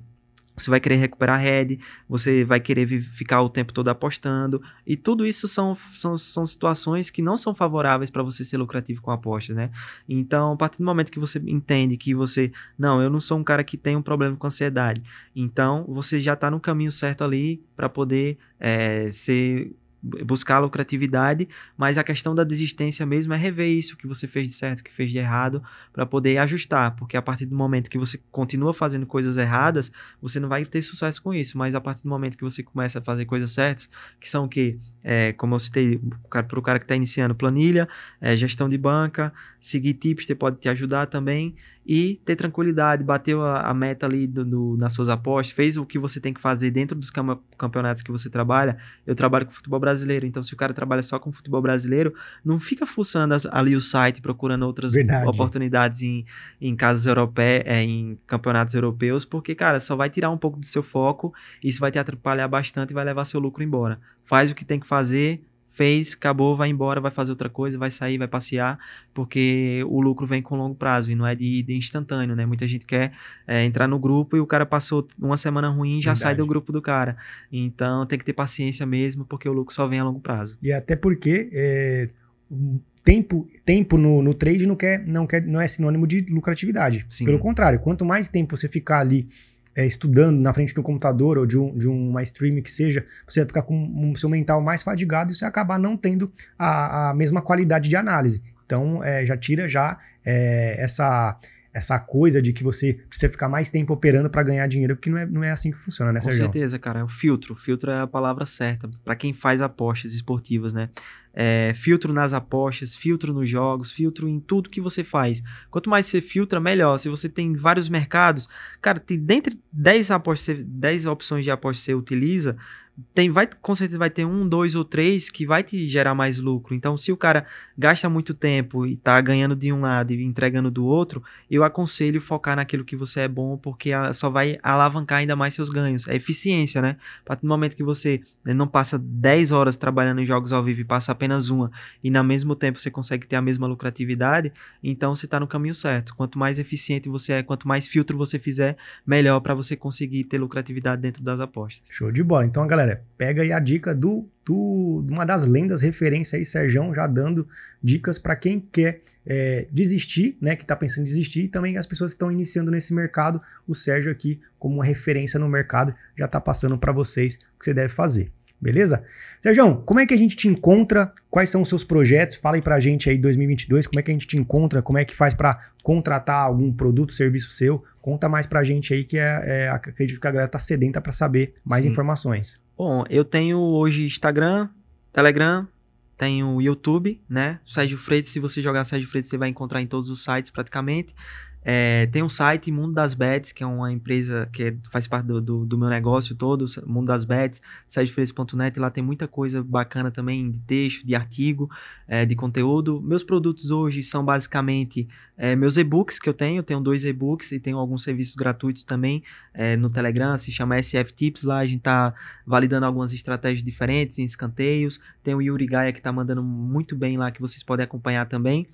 você vai querer recuperar a head, você vai querer ficar o tempo todo apostando, e tudo isso são, são, são situações que não são favoráveis para você ser lucrativo com apostas, né? Então, a partir do momento que você entende que você, não, eu não sou um cara que tem um problema com ansiedade, então você já está no caminho certo ali para poder é, ser buscar lucratividade, mas a questão da desistência mesmo é rever isso que você fez de certo, que fez de errado, para poder ajustar, porque a partir do momento que você continua fazendo coisas erradas, você não vai ter sucesso com isso, mas a partir do momento que você começa a fazer coisas certas, que são o que, é, como eu citei, para o cara que está iniciando planilha, é, gestão de banca, seguir tips pode te ajudar também, e ter tranquilidade, bateu a, a meta ali do, do, nas suas apostas, fez o que você tem que fazer dentro dos campeonatos que você trabalha. Eu trabalho com futebol brasileiro, então se o cara trabalha só com futebol brasileiro, não fica fuçando ali o site procurando outras Verdade. oportunidades em, em casas europeias, é, em campeonatos europeus, porque, cara, só vai tirar um pouco do seu foco, isso vai te atrapalhar bastante e vai levar seu lucro embora. Faz o que tem que fazer, fez, acabou, vai embora, vai fazer outra coisa, vai sair, vai passear, porque o lucro vem com longo prazo e não é de, de instantâneo, né? Muita gente quer é, entrar no grupo e o cara passou uma semana ruim e já Verdade. sai do grupo do cara. Então tem que ter paciência mesmo, porque o lucro só vem a longo prazo. E até porque é, tempo, tempo no, no trade não, quer, não, quer, não é sinônimo de lucratividade. Sim. Pelo contrário, quanto mais tempo você ficar ali é, estudando na frente do computador ou de, um, de uma stream que seja, você vai ficar com o seu mental mais fadigado e você vai acabar não tendo a, a mesma qualidade de análise. Então, é, já tira já é, essa essa coisa de que você precisa ficar mais tempo operando para ganhar dinheiro, porque não é, não é assim que funciona, né, Sérgio? Com certeza, cara. É o filtro. O filtro é a palavra certa para quem faz apostas esportivas, né? É, filtro nas apostas, filtro nos jogos, filtro em tudo que você faz. Quanto mais você filtra, melhor. Se você tem vários mercados, cara, tem, dentre 10, apostas, 10 opções de aposta que você utiliza, tem, vai, com certeza vai ter um, dois ou três que vai te gerar mais lucro. Então, se o cara gasta muito tempo e tá ganhando de um lado e entregando do outro, eu aconselho focar naquilo que você é bom, porque só vai alavancar ainda mais seus ganhos. É eficiência, né? A partir do momento que você né, não passa 10 horas trabalhando em jogos ao vivo e passa apenas uma, e no mesmo tempo você consegue ter a mesma lucratividade, então você está no caminho certo. Quanto mais eficiente você é, quanto mais filtro você fizer, melhor para você conseguir ter lucratividade dentro das apostas. Show de bola. Então, galera, pega aí a dica do, do uma das lendas, referência aí, Serjão, já dando dicas para quem quer é, desistir, né, que está pensando em desistir, e também as pessoas que estão iniciando nesse mercado. O Sérgio aqui, como uma referência no mercado, já está passando para vocês o que você deve fazer. Beleza? Sérgio, como é que a gente te encontra? Quais são os seus projetos? Fala aí pra gente aí 2022, como é que a gente te encontra? Como é que faz para contratar algum produto, serviço seu? Conta mais pra gente aí que é, é acredito que a galera tá sedenta para saber mais Sim. informações. Bom, eu tenho hoje Instagram, Telegram, tenho YouTube, né? Sérgio Freitas, se você jogar Sérgio Freitas, você vai encontrar em todos os sites praticamente. É, tem um site, Mundo das Bets, que é uma empresa que faz parte do, do, do, meu negócio todo, Mundo das Bets, sitefreitas.net, lá tem muita coisa bacana também de texto, de artigo, é, de conteúdo. Meus produtos hoje são basicamente é, meus e-books que eu tenho, tenho dois e-books e tenho alguns serviços gratuitos também é, no Telegram, se chama SF Tips, lá a gente tá validando algumas estratégias diferentes em escanteios. Tem o Yuri Gaia que tá mandando muito bem lá, que vocês podem acompanhar também.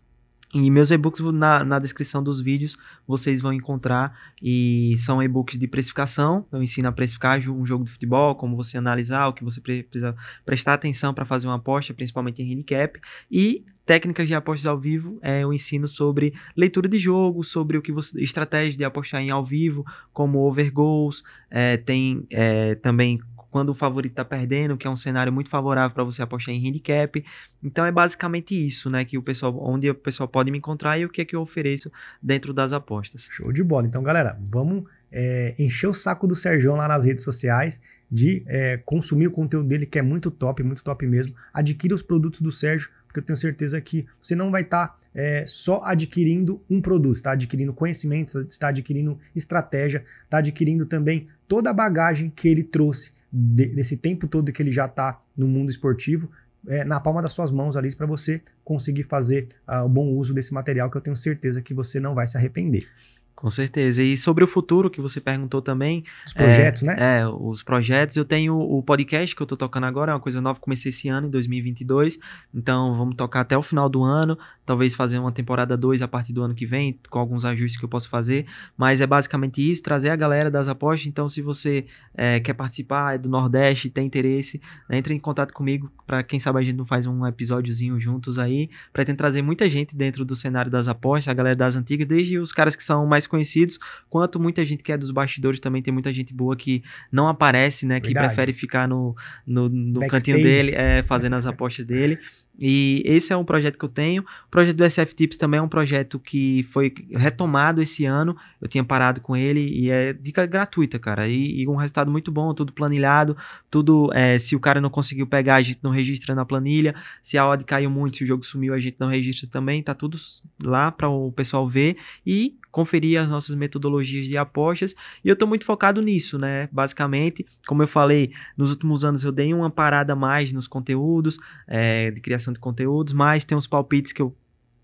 E meus e-books na, na descrição dos vídeos vocês vão encontrar e são e-books de precificação. Eu ensino a precificar um jogo de futebol, como você analisar, o que você precisa prestar atenção para fazer uma aposta, principalmente em handicap. E técnicas de apostas ao vivo, é, eu ensino sobre leitura de jogo, sobre o que você, estratégia de apostar em ao vivo, como over goals, é, tem é, também quando o favorito está perdendo, que é um cenário muito favorável para você apostar em handicap. Então é basicamente isso, né, que o pessoal, onde o pessoal pode me encontrar e o que é que eu ofereço dentro das apostas. Show de bola. Então, galera, vamos é, encher o saco do Sérgio lá nas redes sociais de é, consumir o conteúdo dele, que é muito top, muito top mesmo. Adquira os produtos do Sérgio, porque eu tenho certeza que você não vai estar tá, é, só adquirindo um produto, está adquirindo conhecimento, está adquirindo estratégia, está adquirindo também toda a bagagem que ele trouxe de, desse tempo todo que ele já está no mundo esportivo, é, na palma das suas mãos ali para você conseguir fazer uh, o bom uso desse material que eu tenho certeza que você não vai se arrepender. Com certeza. E sobre o futuro, que você perguntou também. Os projetos, é, né? É, os projetos. Eu tenho o podcast que eu tô tocando agora, é uma coisa nova, comecei esse ano, em 2022. Então, vamos tocar até o final do ano. Talvez fazer uma temporada 2 a partir do ano que vem, com alguns ajustes que eu posso fazer. Mas é basicamente isso, trazer a galera das apostas. Então, se você é, quer participar, é do Nordeste, tem interesse, né, entre em contato comigo, para quem sabe a gente não faz um episódiozinho juntos aí. Pretendo trazer muita gente dentro do cenário das apostas, a galera das antigas, desde os caras que são mais mais conhecidos, quanto muita gente que é dos bastidores também tem muita gente boa que não aparece, né? Que Verdade. prefere ficar no, no, no cantinho dele, é, fazendo as apostas dele. E esse é um projeto que eu tenho. O projeto do SF Tips também é um projeto que foi retomado esse ano. Eu tinha parado com ele e é dica gratuita, cara. E, e um resultado muito bom, tudo planilhado. Tudo, é, se o cara não conseguiu pegar, a gente não registra na planilha. Se a odd caiu muito, se o jogo sumiu, a gente não registra também. Tá tudo lá para o pessoal ver e conferir as nossas metodologias de apostas. E eu estou muito focado nisso, né? Basicamente, como eu falei, nos últimos anos eu dei uma parada mais nos conteúdos é, de criação de conteúdos, mas tem uns palpites que eu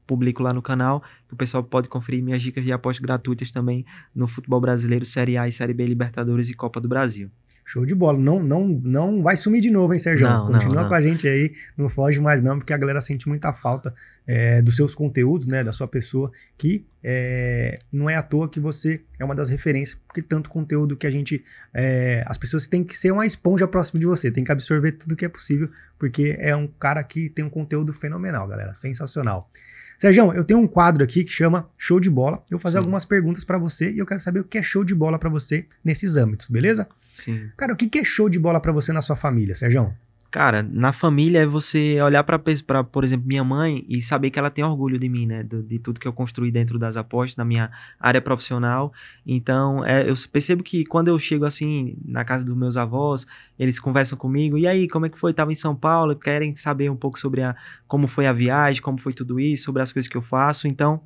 publico lá no canal, que o pessoal pode conferir minhas dicas de apostas gratuitas também no futebol brasileiro, Série A e Série B, Libertadores e Copa do Brasil. Show de bola. Não, não, não vai sumir de novo, hein, Sérgio? Continua não, não. com a gente aí, não foge mais não, porque a galera sente muita falta é, dos seus conteúdos, né, da sua pessoa, que é, não é à toa que você é uma das referências, porque tanto conteúdo que a gente, é, as pessoas têm que ser uma esponja próximo de você, tem que absorver tudo que é possível, porque é um cara que tem um conteúdo fenomenal, galera, sensacional. Sérgio, eu tenho um quadro aqui que chama Show de Bola. Eu vou fazer Sim. algumas perguntas para você e eu quero saber o que é show de bola para você nesses âmbitos, beleza? Sim. Cara, o que é show de bola para você na sua família, Sérgio? Cara, na família é você olhar para, por exemplo, minha mãe e saber que ela tem orgulho de mim, né? De, de, tudo que eu construí dentro das apostas, na minha área profissional. Então, é, eu percebo que quando eu chego assim na casa dos meus avós, eles conversam comigo. E aí, como é que foi? Tava em São Paulo, querem saber um pouco sobre a, como foi a viagem, como foi tudo isso, sobre as coisas que eu faço. Então,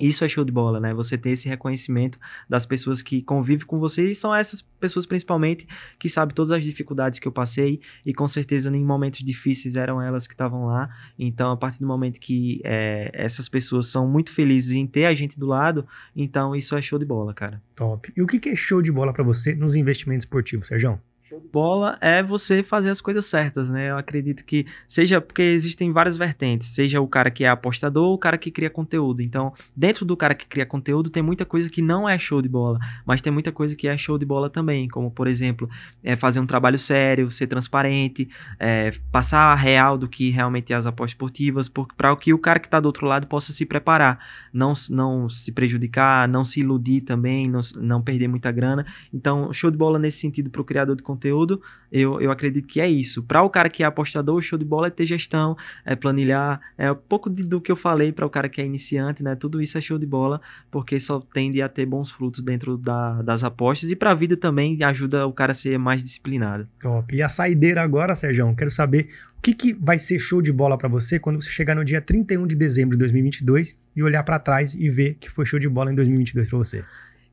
isso é show de bola, né? Você ter esse reconhecimento das pessoas que convivem com você e são essas pessoas principalmente que sabem todas as dificuldades que eu passei e com certeza em momentos difíceis eram elas que estavam lá. Então, a partir do momento que é, essas pessoas são muito felizes em ter a gente do lado, então isso é show de bola, cara. Top. E o que é show de bola para você nos investimentos esportivos, Sérgio? Bola é você fazer as coisas certas, né? Eu acredito que seja porque existem várias vertentes, seja o cara que é apostador ou o cara que cria conteúdo. Então, dentro do cara que cria conteúdo, tem muita coisa que não é show de bola, mas tem muita coisa que é show de bola também, como por exemplo, é fazer um trabalho sério, ser transparente, é, passar a real do que realmente é as apostas esportivas, para que o cara que está do outro lado possa se preparar, não, não se prejudicar, não se iludir também, não, não perder muita grana. Então, show de bola nesse sentido para o criador de conteúdo conteúdo, eu, eu acredito que é isso. Para o cara que é apostador, show de bola é ter gestão, é planilhar, é um pouco de, do que eu falei para o cara que é iniciante, né? Tudo isso é show de bola, porque só tende a ter bons frutos dentro da, das apostas e para a vida também ajuda o cara a ser mais disciplinado. Top. E a saideira agora, Sérgio, quero saber o que, que vai ser show de bola para você quando você chegar no dia 31 de dezembro de 2022 e olhar para trás e ver que foi show de bola em 2022 para você.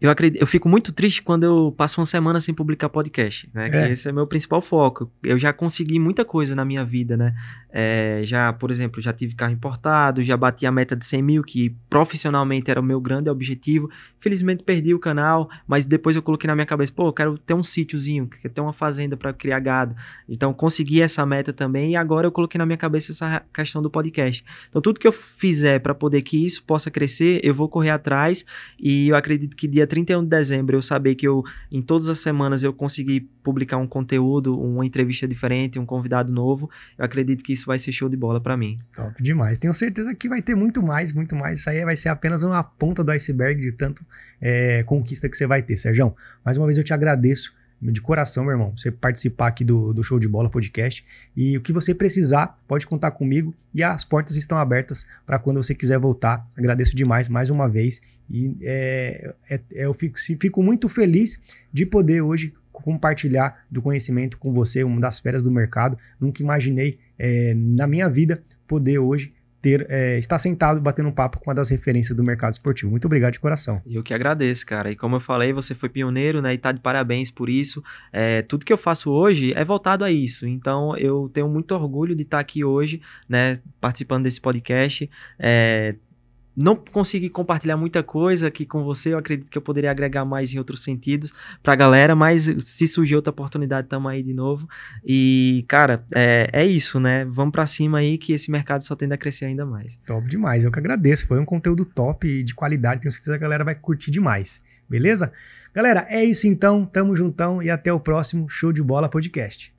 Eu, acredito, eu fico muito triste quando eu passo uma semana sem publicar podcast, né? É. Que esse é meu principal foco. Eu já consegui muita coisa na minha vida, né? É, já, por exemplo, já tive carro importado, já bati a meta de 100 mil, que profissionalmente era o meu grande objetivo. Felizmente perdi o canal, mas depois eu coloquei na minha cabeça, pô, eu quero ter um sítiozinho, quero ter uma fazenda para criar gado. Então consegui essa meta também e agora eu coloquei na minha cabeça essa questão do podcast. Então tudo que eu fizer para poder que isso possa crescer, eu vou correr atrás e eu acredito que dia 31 de dezembro eu saber que eu em todas as semanas eu consegui publicar um conteúdo, uma entrevista diferente, um convidado novo. Eu acredito que isso vai ser show de bola para mim. Top demais. Tenho certeza que vai ter muito mais, muito mais. Isso aí vai ser apenas uma ponta do iceberg de tanto é, conquista que você vai ter, Sérgio. Mais uma vez eu te agradeço de coração, meu irmão, você participar aqui do, do Show de Bola Podcast. E o que você precisar, pode contar comigo. E as portas estão abertas para quando você quiser voltar. Agradeço demais mais uma vez. E é, é, é eu fico, fico muito feliz de poder hoje compartilhar do conhecimento com você, uma das feras do mercado. Nunca imaginei é, na minha vida poder hoje ter é, estar sentado batendo um papo com uma das referências do mercado esportivo. Muito obrigado de coração. Eu que agradeço, cara. E como eu falei, você foi pioneiro, né? E tá de parabéns por isso. É, tudo que eu faço hoje é voltado a isso. Então eu tenho muito orgulho de estar aqui hoje, né? Participando desse podcast. É, não consegui compartilhar muita coisa aqui com você. Eu acredito que eu poderia agregar mais em outros sentidos pra galera, mas se surgir outra oportunidade, tamo aí de novo. E, cara, é, é isso, né? Vamos para cima aí que esse mercado só tende a crescer ainda mais. Top demais, eu que agradeço. Foi um conteúdo top de qualidade, tenho certeza que a galera vai curtir demais. Beleza? Galera, é isso então. Tamo juntão e até o próximo Show de Bola Podcast.